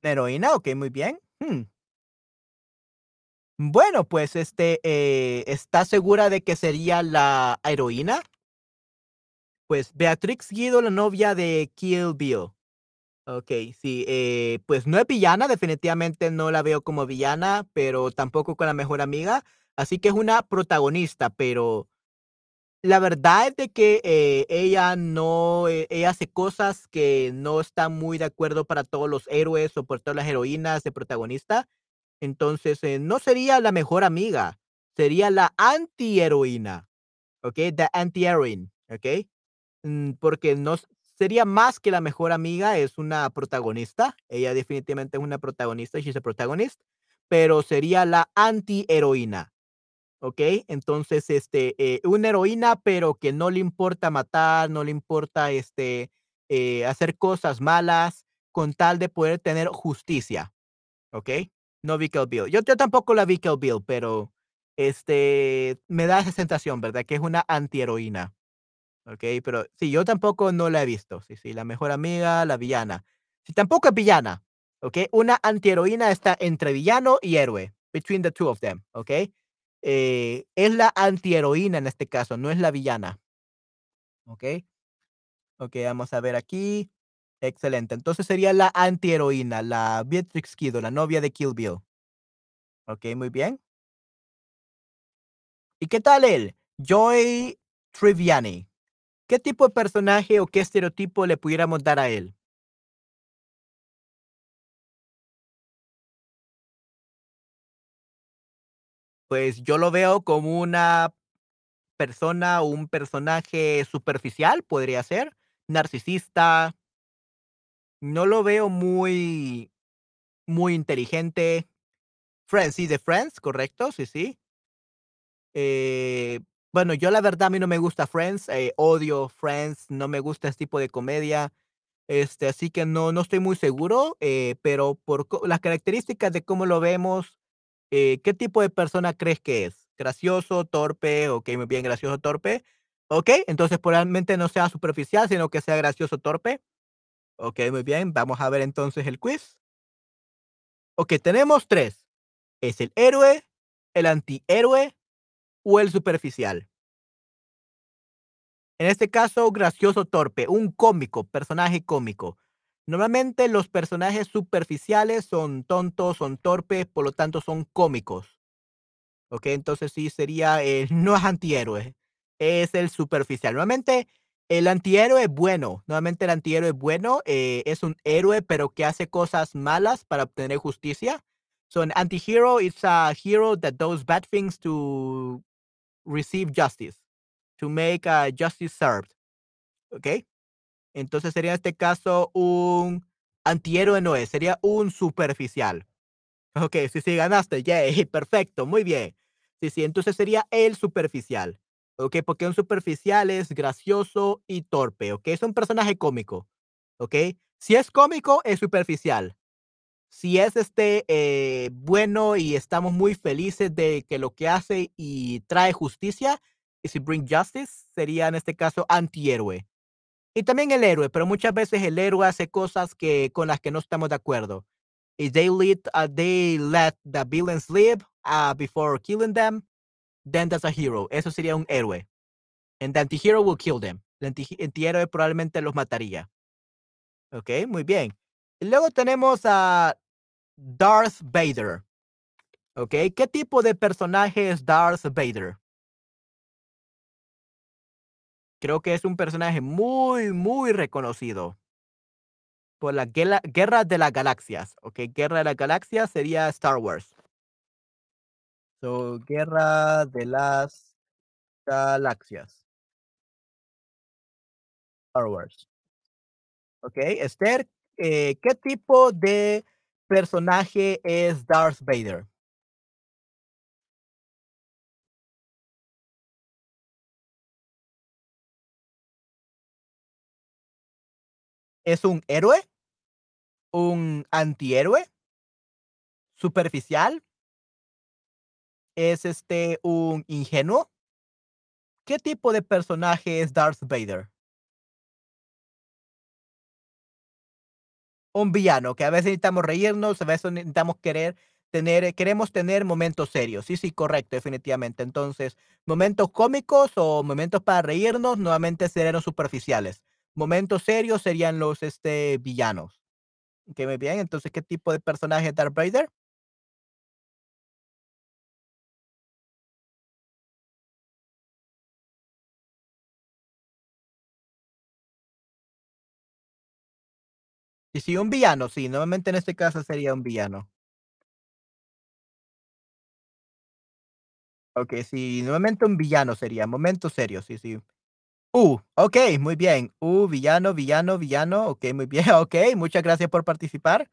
Heroína? Okey, muy bien. Mm. Bueno, pues, este, eh, ¿estás segura de que sería la heroína? Pues, Beatrix Guido, la novia de Kill Bill. Okey, sí, eh, pues, no es villana, definitivamente no la veo como villana, pero tampoco con la mejor amiga, así que es una protagonista, pero la verdad es de que, eh, ella no, eh, ella hace cosas que no están muy de acuerdo para todos los héroes o por todas las heroínas de protagonista. Entonces, eh, no sería la mejor amiga, sería la antiheroína, ¿okey? The anti-heroine, ¿okey? Mm, porque no sería más que la mejor amiga, es una protagonista. Ella definitivamente es una protagonista, she's a protagonist, pero sería la antiheroína, ¿okey? Entonces, este, eh, una heroína, pero que no le importa matar, no le importa, este, eh, hacer cosas malas con tal de poder tener justicia, ¿okey? No vi Bill. Yo yo tampoco la vi Bill, pero, este, me da esa sensación, ¿verdad? Que es una antiheroína. Okey, pero sí, yo tampoco no la he visto. Sí, sí, la mejor amiga, la villana. Sí, tampoco es villana, ¿okey? Una antiheroína está entre villano y héroe, between the two of them, ¿okey? Eh, es la antiheroína en este caso, no es la villana. ¿Okey? Okey, vamos a ver aquí. Excelente. Entonces sería la antiheroína, la Beatrix Kido, la novia de Kill Bill. Okey, muy bien. ¿Y qué tal él? Joey Tribbiani. ¿Qué tipo de personaje o qué estereotipo le pudiéramos dar a él? Pues, yo lo veo como una persona o un personaje superficial, podría ser, narcisista. No lo veo muy muy inteligente. Friends, sí, de Friends, correcto, sí, sí. Eh, bueno, yo la verdad a mí no me gusta Friends, eh, odio Friends, no me gusta ese tipo de comedia, este, así que no no estoy muy seguro, eh, pero por las características de cómo lo vemos, eh, ¿qué tipo de persona crees que es? ¿Gracioso, torpe? Okey, muy bien, gracioso, torpe. Okey, entonces probablemente no sea superficial, sino que sea gracioso, torpe. Okey, muy bien, vamos a ver entonces el quiz. Okey, tenemos 3. ¿Es el héroe, el antihéroe o el superficial? En este caso, gracioso, torpe, un cómico, personaje cómico. Normalmente los personajes superficiales son tontos, son torpes, por lo tanto son cómicos. Okey, entonces sí sería, no es antihéroe, es el superficial. Normalmente el antihéroe es bueno, normalmente el antihéroe es bueno, eh, es un héroe, pero que hace cosas malas para obtener justicia. So an antihero is a hero that does bad things to receive justice, to make, ah, justice served, ¿okey? Entonces sería en este caso un antihéroe no es, sería un superficial. Okey, sí, sí, ganaste, yay, perfecto, muy bien. Sí, sí, entonces sería el superficial, ¿okey? Porque un superficial es gracioso y torpe, ¿okey? Es un personaje cómico, ¿okey? Si es cómico, es superficial. Si es, este, eh, bueno y estamos muy felices de que lo que hace y trae justicia, if it bring justice, sería en este caso antihéroe. Y también el héroe, pero muchas veces el héroe hace cosas que con las que no estamos de acuerdo. If they lead ah, they let the villains live, ah, before killing them, then that's a hero. Eso sería un héroe. And the antihero will kill them. El anti antihéroe probablemente los mataría. Okey, muy bien. Y luego tenemos a Darth Vader, okey, ¿qué tipo de personaje es Darth Vader? Creo que es un personaje muy, muy reconocido. Por la Guerra de las Galaxias, okey, Guerra de las Galaxias sería Star Wars. So, Guerra de las Galaxias. Star Wars. Okey, Esther, eh, ¿qué tipo de personaje es Darth Vader? ¿Es un héroe? ¿Un antihéroe? ¿Superficial? ¿Es, este, un ingenuo? ¿Qué tipo de personaje es Darth Vader? Un villano, que a veces necesitamos reírnos, a veces necesitamos querer tener queremos tener momentos serios. Sí, sí, correcto, definitivamente. Entonces, momentos cómicos o momentos para reírnos, nuevamente los superficiales. Momentos serios serían los, este, villanos. Okey, muy bien. Entonces, ¿qué tipo de personaje es Darth Vader? Sí, sí, un villano, sí, nuevamente en este caso sería un villano. Okey, sí, nuevamente un villano sería, momentos serios, sí, sí. Uh, okey, muy bien. Uh, villano, villano, villano. Okey, muy bien. Okey, muchas gracias por participar.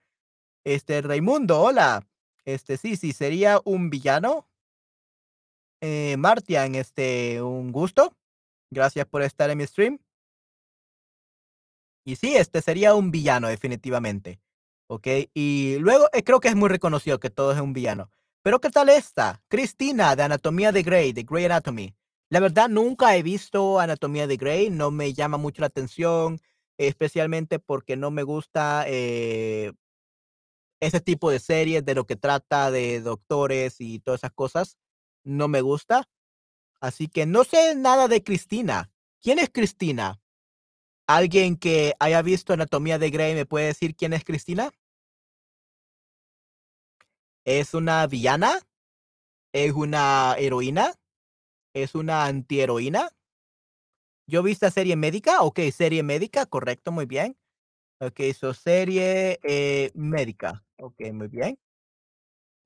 Este, Raimundo, hola. Este, sí, sí, sería un villano. Eh, Martian, este, un gusto. Gracias por estar en mi stream. Y sí, este sería un villano, definitivamente. Okey, y luego, eh, creo que es muy reconocido que todo es un villano. Pero, ¿qué tal esta? Cristina, de Anatomía de Grey, de Grey Anatomy. La verdad, nunca he visto Anatomía de Grey, no me llama mucho la atención, especialmente porque no me gusta, eh ese tipo de series, de lo que trata de doctores y todas esas cosas, no me gusta. Así que no sé nada de Cristina. ¿Quién es Cristina? ¿Alguien que haya visto Anatomía de Grey me puede decir quién es Cristina? ¿Es una villana? ¿Es una heroína? ¿Es una antiheroína? ¿Yo vi esta serie médica? Okey, serie médica, correcto, muy bien. Okey, so serie, eh, médica. Okey, muy bien.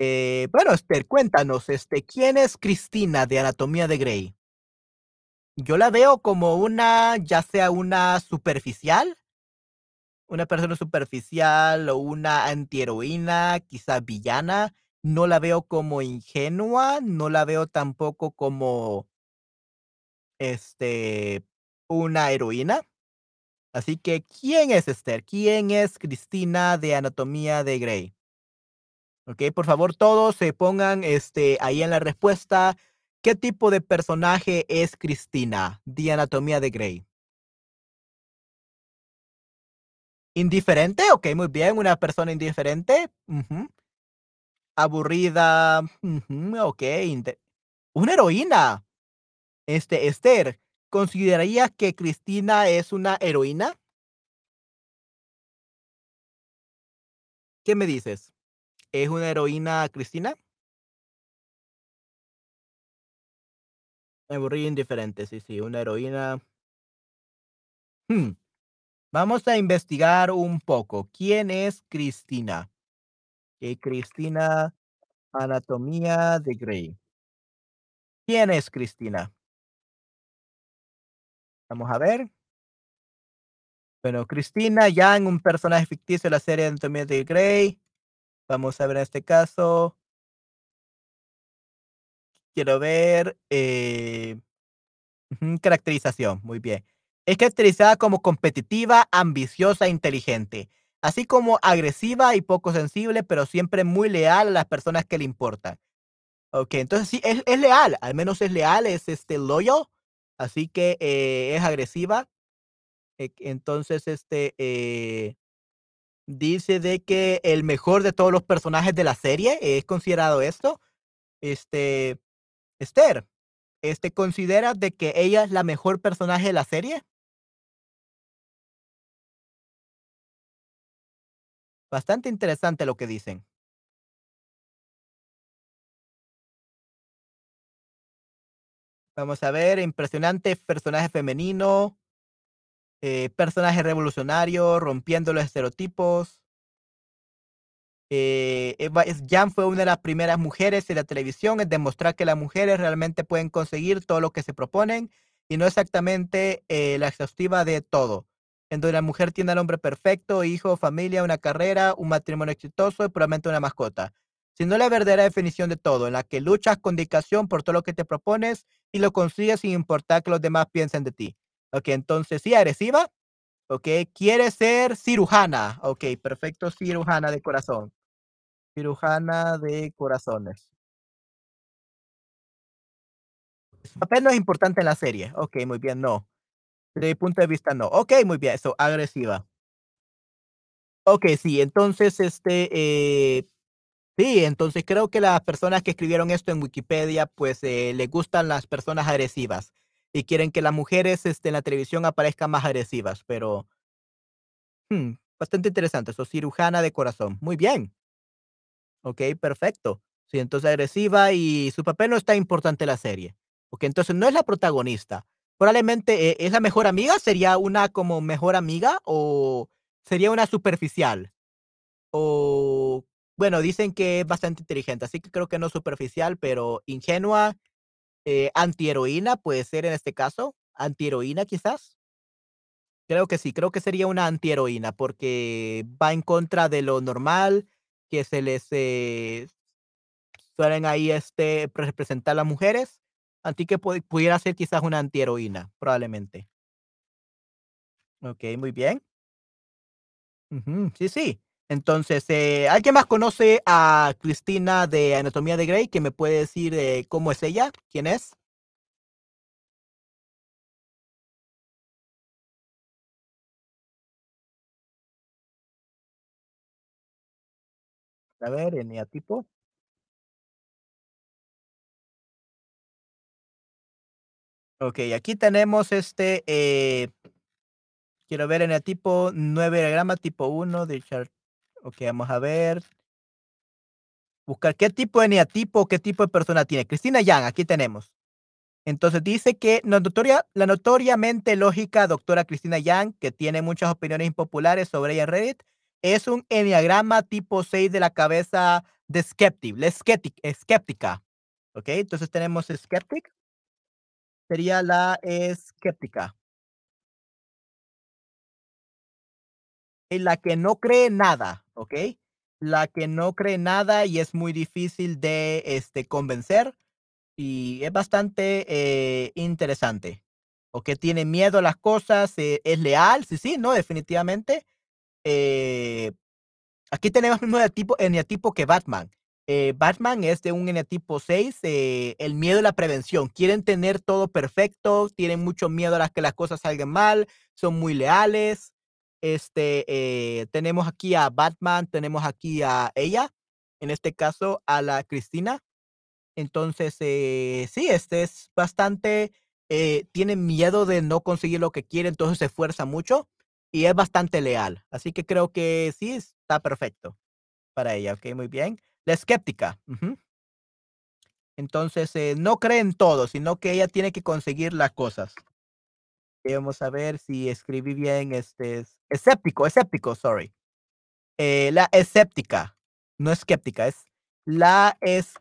Eh, bueno, Esther, cuéntanos, este, ¿quién es Cristina de Anatomía de Grey? Yo la veo como una, ya sea una superficial una persona superficial o una antiheroína, quizá villana. No la veo como ingenua, no la veo tampoco como este, una heroína. Así que, ¿quién es Esther? ¿Quién es Cristina de Anatomía de Grey? Okey, por favor, todos se pongan, este, ahí en la respuesta, ¿qué tipo de personaje es Cristina de Anatomía de Grey? ¿Indiferente? Okey, muy bien, una persona indiferente. Aburrida, inte ¿una heroína? Este, Esther, ¿considerarías que Cristina es una heroína? ¿Qué me dices? ¿Es una heroína Cristina? Aburrida indiferente, sí, sí, una heroína. Mm, vamos a investigar un poco, ¿quién es Cristina? Eh, Cristina, Anatomía de Grey. ¿Quién es Cristina? Vamos a ver. Bueno, Cristina Yang, un personaje ficticio de la serie Anatomía de Grey. Vamos a ver en este caso. Quiero ver, eh, caracterización, muy bien. Es caracterizada como competitiva, ambiciosa e inteligente, así como agresiva y poco sensible, pero siempre muy leal a las personas que le importan. Okey, entonces sí, es es leal, al menos es leal, es, este, loyal, así que, eh, es agresiva. E entonces, este, eh, dice de que el mejor de todos los personajes de la serie, ¿es considerado esto? Este, Esther, este, ¿consideras de que ella es la mejor personaje de la serie? Bastante interesante lo que dicen. Vamos a ver, impresionante personaje femenino. Eh, personaje revolucionario, rompiendo los estereotipos. Eh, Eva es Jan fue una de las primeras mujeres en la televisión en demostrar que las mujeres realmente pueden conseguir todo lo que se proponen y no exactamente eh, la exhaustiva de todo. En donde la mujer tiene al hombre perfecto, hijo, familia, una carrera, un matrimonio exitoso y probablemente una mascota. Sino la verdadera definición de todo, en la que luchas con dedicación por todo lo que te propones y lo consigues sin importar que los demás piensen de ti. Ok, entonces sí, agresiva. Ok, quiere ser cirujana. Ok, perfecto, cirujana de corazón. Cirujana de corazones. Su papel no es importante en la serie. Ok, muy bien, no. Desde mi punto de vista, no. Ok, muy bien, eso, agresiva. Ok, sí, entonces, este, eh, sí, entonces creo que las personas que escribieron esto en Wikipedia, pues eh, les gustan las personas agresivas y quieren que las mujeres este, en la televisión aparezcan más agresivas, pero hmm, bastante interesante. Eso, cirujana de corazón. Muy bien. Ok, perfecto. Sí, entonces agresiva y su papel no está importante en la serie. Ok, entonces no es la protagonista. Probablemente eh, es la mejor amiga, sería una como mejor amiga o sería una superficial. O bueno, dicen que es bastante inteligente, así que creo que no superficial, pero ingenua, eh, antiheroína puede ser en este caso. Antiheroína quizás. Creo que sí, creo que sería una antiheroína porque va en contra de lo normal que se les eh, suelen ahí este representar las mujeres. Así que pu- pudiera ser quizás una antiheroína, probablemente. Ok, muy bien. Sí, sí. Entonces, eh, ¿alguien más conoce a Cristina de Anatomía de Grey que me puede decir eh, cómo es ella? ¿Quién es? A ver, eneatipo. Ok, aquí tenemos este, eh, quiero ver eneatipo 9 diagrama tipo uno de chart. Ok, vamos a ver. Buscar qué tipo de eneatipo, qué tipo de persona tiene. Cristina Yang, aquí tenemos. Entonces dice que la, notoria, la notoriamente lógica doctora Cristina Yang, que tiene muchas opiniones impopulares sobre ella en Reddit, es un enneagrama tipo 6 de la cabeza de skeptic, la escéptica. ¿Ok? Entonces tenemos skeptic, sería la escéptica. En la que no cree nada, ¿ok? La que no cree nada y es muy difícil de este, convencer y es bastante eh, interesante. O que tiene miedo a las cosas, eh, es leal, sí, sí, no, definitivamente. Eh, aquí tenemos el mismo eneatipo que Batman. Eh, Batman es de un eneatipo 6, eh, el miedo y la prevención. Quieren tener todo perfecto, tienen mucho miedo a las que las cosas salgan mal, son muy leales. Este, eh, tenemos aquí a Batman, tenemos aquí a ella, en este caso a la Cristina entonces, eh, sí, este es bastante, tiene miedo de no conseguir lo que quiere, entonces se esfuerza mucho y es bastante leal. Así que creo que sí está perfecto para ella, ok, muy bien. La escéptica. Entonces, eh, no cree en todo, sino que ella tiene que conseguir las cosas. Vamos a ver si escribí bien, este es escéptico, escéptico, sorry. Eh, la escéptica, no escéptica, es la es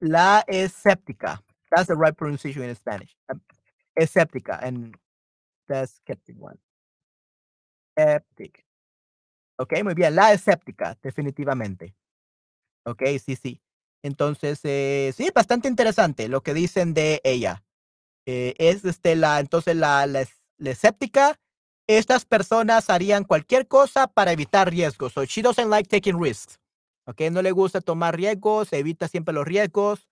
La escéptica. That's the right pronunciation in Spanish. Um, Escéptica and the skeptic one. Skeptic. Ok, muy bien. La escéptica, definitivamente. Ok, sí, sí. Entonces, eh, sí, bastante interesante lo que dicen de ella. Eh, es este, la, entonces la, la, es- la escéptica. Estas personas harían cualquier cosa para evitar riesgos. So she doesn't like taking risks. Ok, no le gusta tomar riesgos, evita siempre los riesgos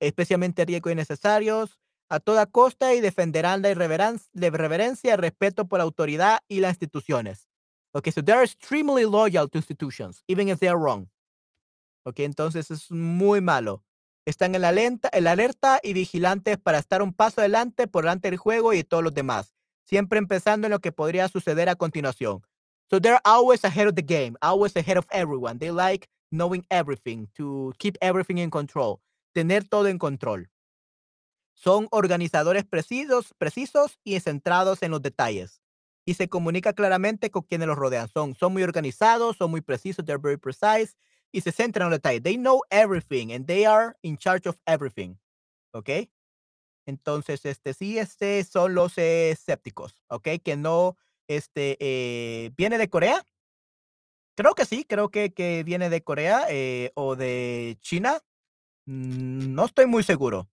especialmente riesgos innecesarios, a toda costa y defenderán la irreveran- la reverencia y respeto por la autoridad y las instituciones. Okay, so they're extremely loyal to institutions, even if they're wrong. Okay, entonces es muy malo. Están en la, lenta, en la alerta y vigilantes para estar un paso adelante por delante del juego y de todos los demás, siempre empezando en lo que podría suceder a continuación. So they're always ahead of the game, always ahead of everyone. They like knowing everything, to keep everything in control, tener todo en control. Son organizadores precisos, precisos y centrados en los detalles. Y se comunica claramente con quienes los rodean. Son, son muy organizados, son muy precisos, they're very precise y se centran en los detalles. They know everything and they are in charge of everything. ¿Ok? Entonces, este sí, este son los eh, escépticos, ¿ok? Que no, este, eh, ¿viene de Corea? Creo que sí, creo que, que viene de Corea eh, o de China. Mm, no estoy muy seguro.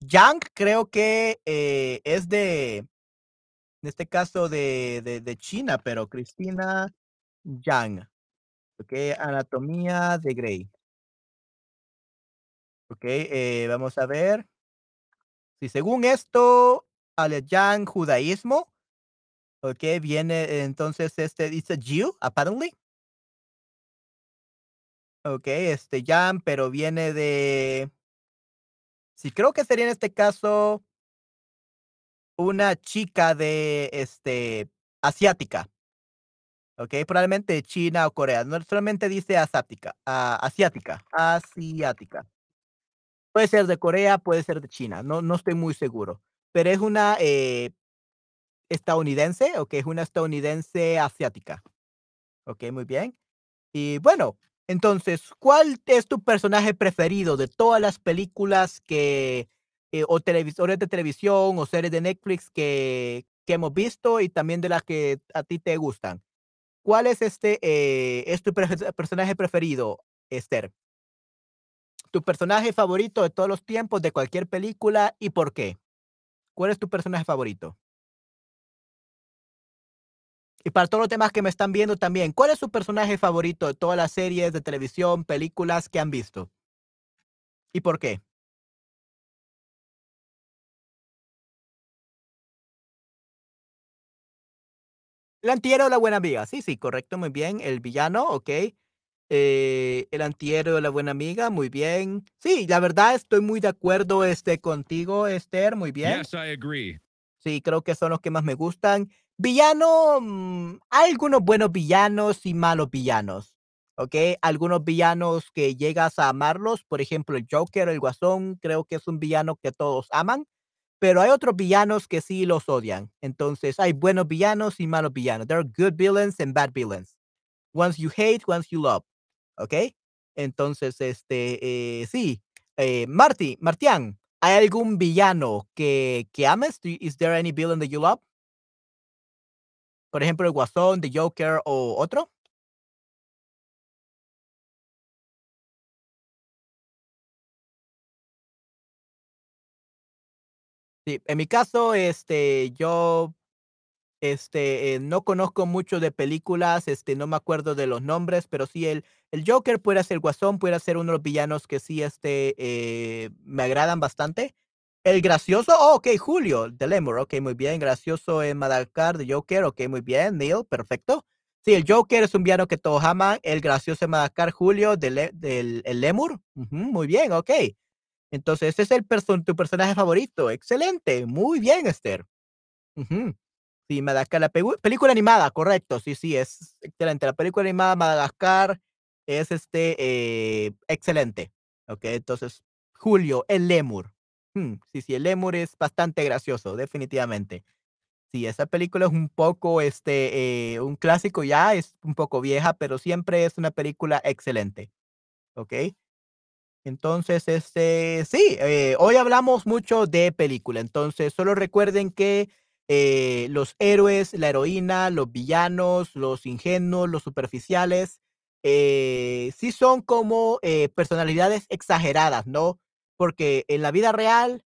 Yang creo que eh, es de, en este caso de, de, China, pero Cristina Yang. Ok, anatomía de Grey. Ok, eh, vamos a ver. Si según esto, al Yang judaísmo, ok, viene entonces este dice Jew, apparently. Ok, este Yang, pero viene de. Sí, creo que sería en este caso una chica de este asiática. Ok, probablemente China o Corea. No solamente dice asiática, ah, asiática, asiática. Puede ser de Corea, puede ser de China, no, no estoy muy seguro. Pero es una eh, estadounidense, ok, es una estadounidense asiática. Ok, muy bien. Y bueno, entonces, ¿cuál es tu personaje preferido de todas las películas que, eh, o televisores de televisión o series de Netflix que, que hemos visto y también de las que a ti te gustan? ¿Cuál es este, eh, es tu personaje preferido, Esther? ¿Tu personaje favorito de todos los tiempos de cualquier película y por qué? ¿Cuál es tu personaje favorito? Y para todos los demás que me están viendo también, ¿cuál es su personaje favorito de todas las series de televisión, películas que han visto? ¿Y por qué? El antihéroe o la buena amiga. Sí, sí, correcto, muy bien. El villano, ok. Eh, el antihéroe o la buena amiga, muy bien. Sí, la verdad estoy muy de acuerdo este, contigo, Esther, muy bien. Yes, I agree. Sí, creo que son los que más me gustan. Villano, mm, hay algunos buenos villanos y malos villanos. ¿Ok? Algunos villanos que llegas a amarlos, por ejemplo, el Joker, el Guasón, creo que es un villano que todos aman, pero hay otros villanos que sí los odian. Entonces, hay buenos villanos y malos villanos. There are good villains and bad villains. Ones you hate, ones you love. ¿Ok? Entonces, este, eh, sí. Eh, Marty, Martian, ¿hay algún villano que, que ames? Is there any villain that you love? Por ejemplo, el Guasón, The Joker o otro. Sí, en mi caso, este, yo, este, eh, no conozco mucho de películas, este, no me acuerdo de los nombres, pero sí el, el Joker puede ser Guasón, puede ser uno de los villanos que sí, este, eh, me agradan bastante. El gracioso, oh, ok, Julio, de Lemur, ok, muy bien, gracioso en Madagascar, de Joker, ok, muy bien, Neil, perfecto. Sí, el Joker es un villano que todos aman, el gracioso en Madagascar, Julio, de Le- del el Lemur, muy bien, ok. Entonces, ese es el perso tu personaje favorito. Excelente. Muy bien, Esther. Sí, Madagascar, la película animada, correcto. Sí, sí, es excelente. La película animada Madagascar es, este, eh, excelente. Okey, entonces, Julio, el lémur. Mm, sí, sí, el lémur es bastante gracioso, definitivamente. Sí, esa película es un poco, este, eh, un clásico ya, es un poco vieja, pero siempre es una película excelente, ¿okey? Entonces, este, sí, eh, hoy hablamos mucho de película. Entonces, solo recuerden que eh, los héroes, la heroína, los villanos, los ingenuos, los superficiales, eh, sí son como personalidades exageradas, ¿no? Porque en la vida real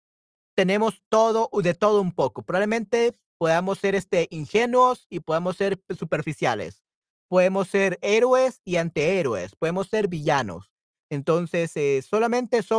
tenemos todo, de todo un poco. Probablemente podamos ser este, ingenuos y podemos ser superficiales. Podemos ser héroes y antihéroes. Podemos ser villanos. Entonces, eh, solamente son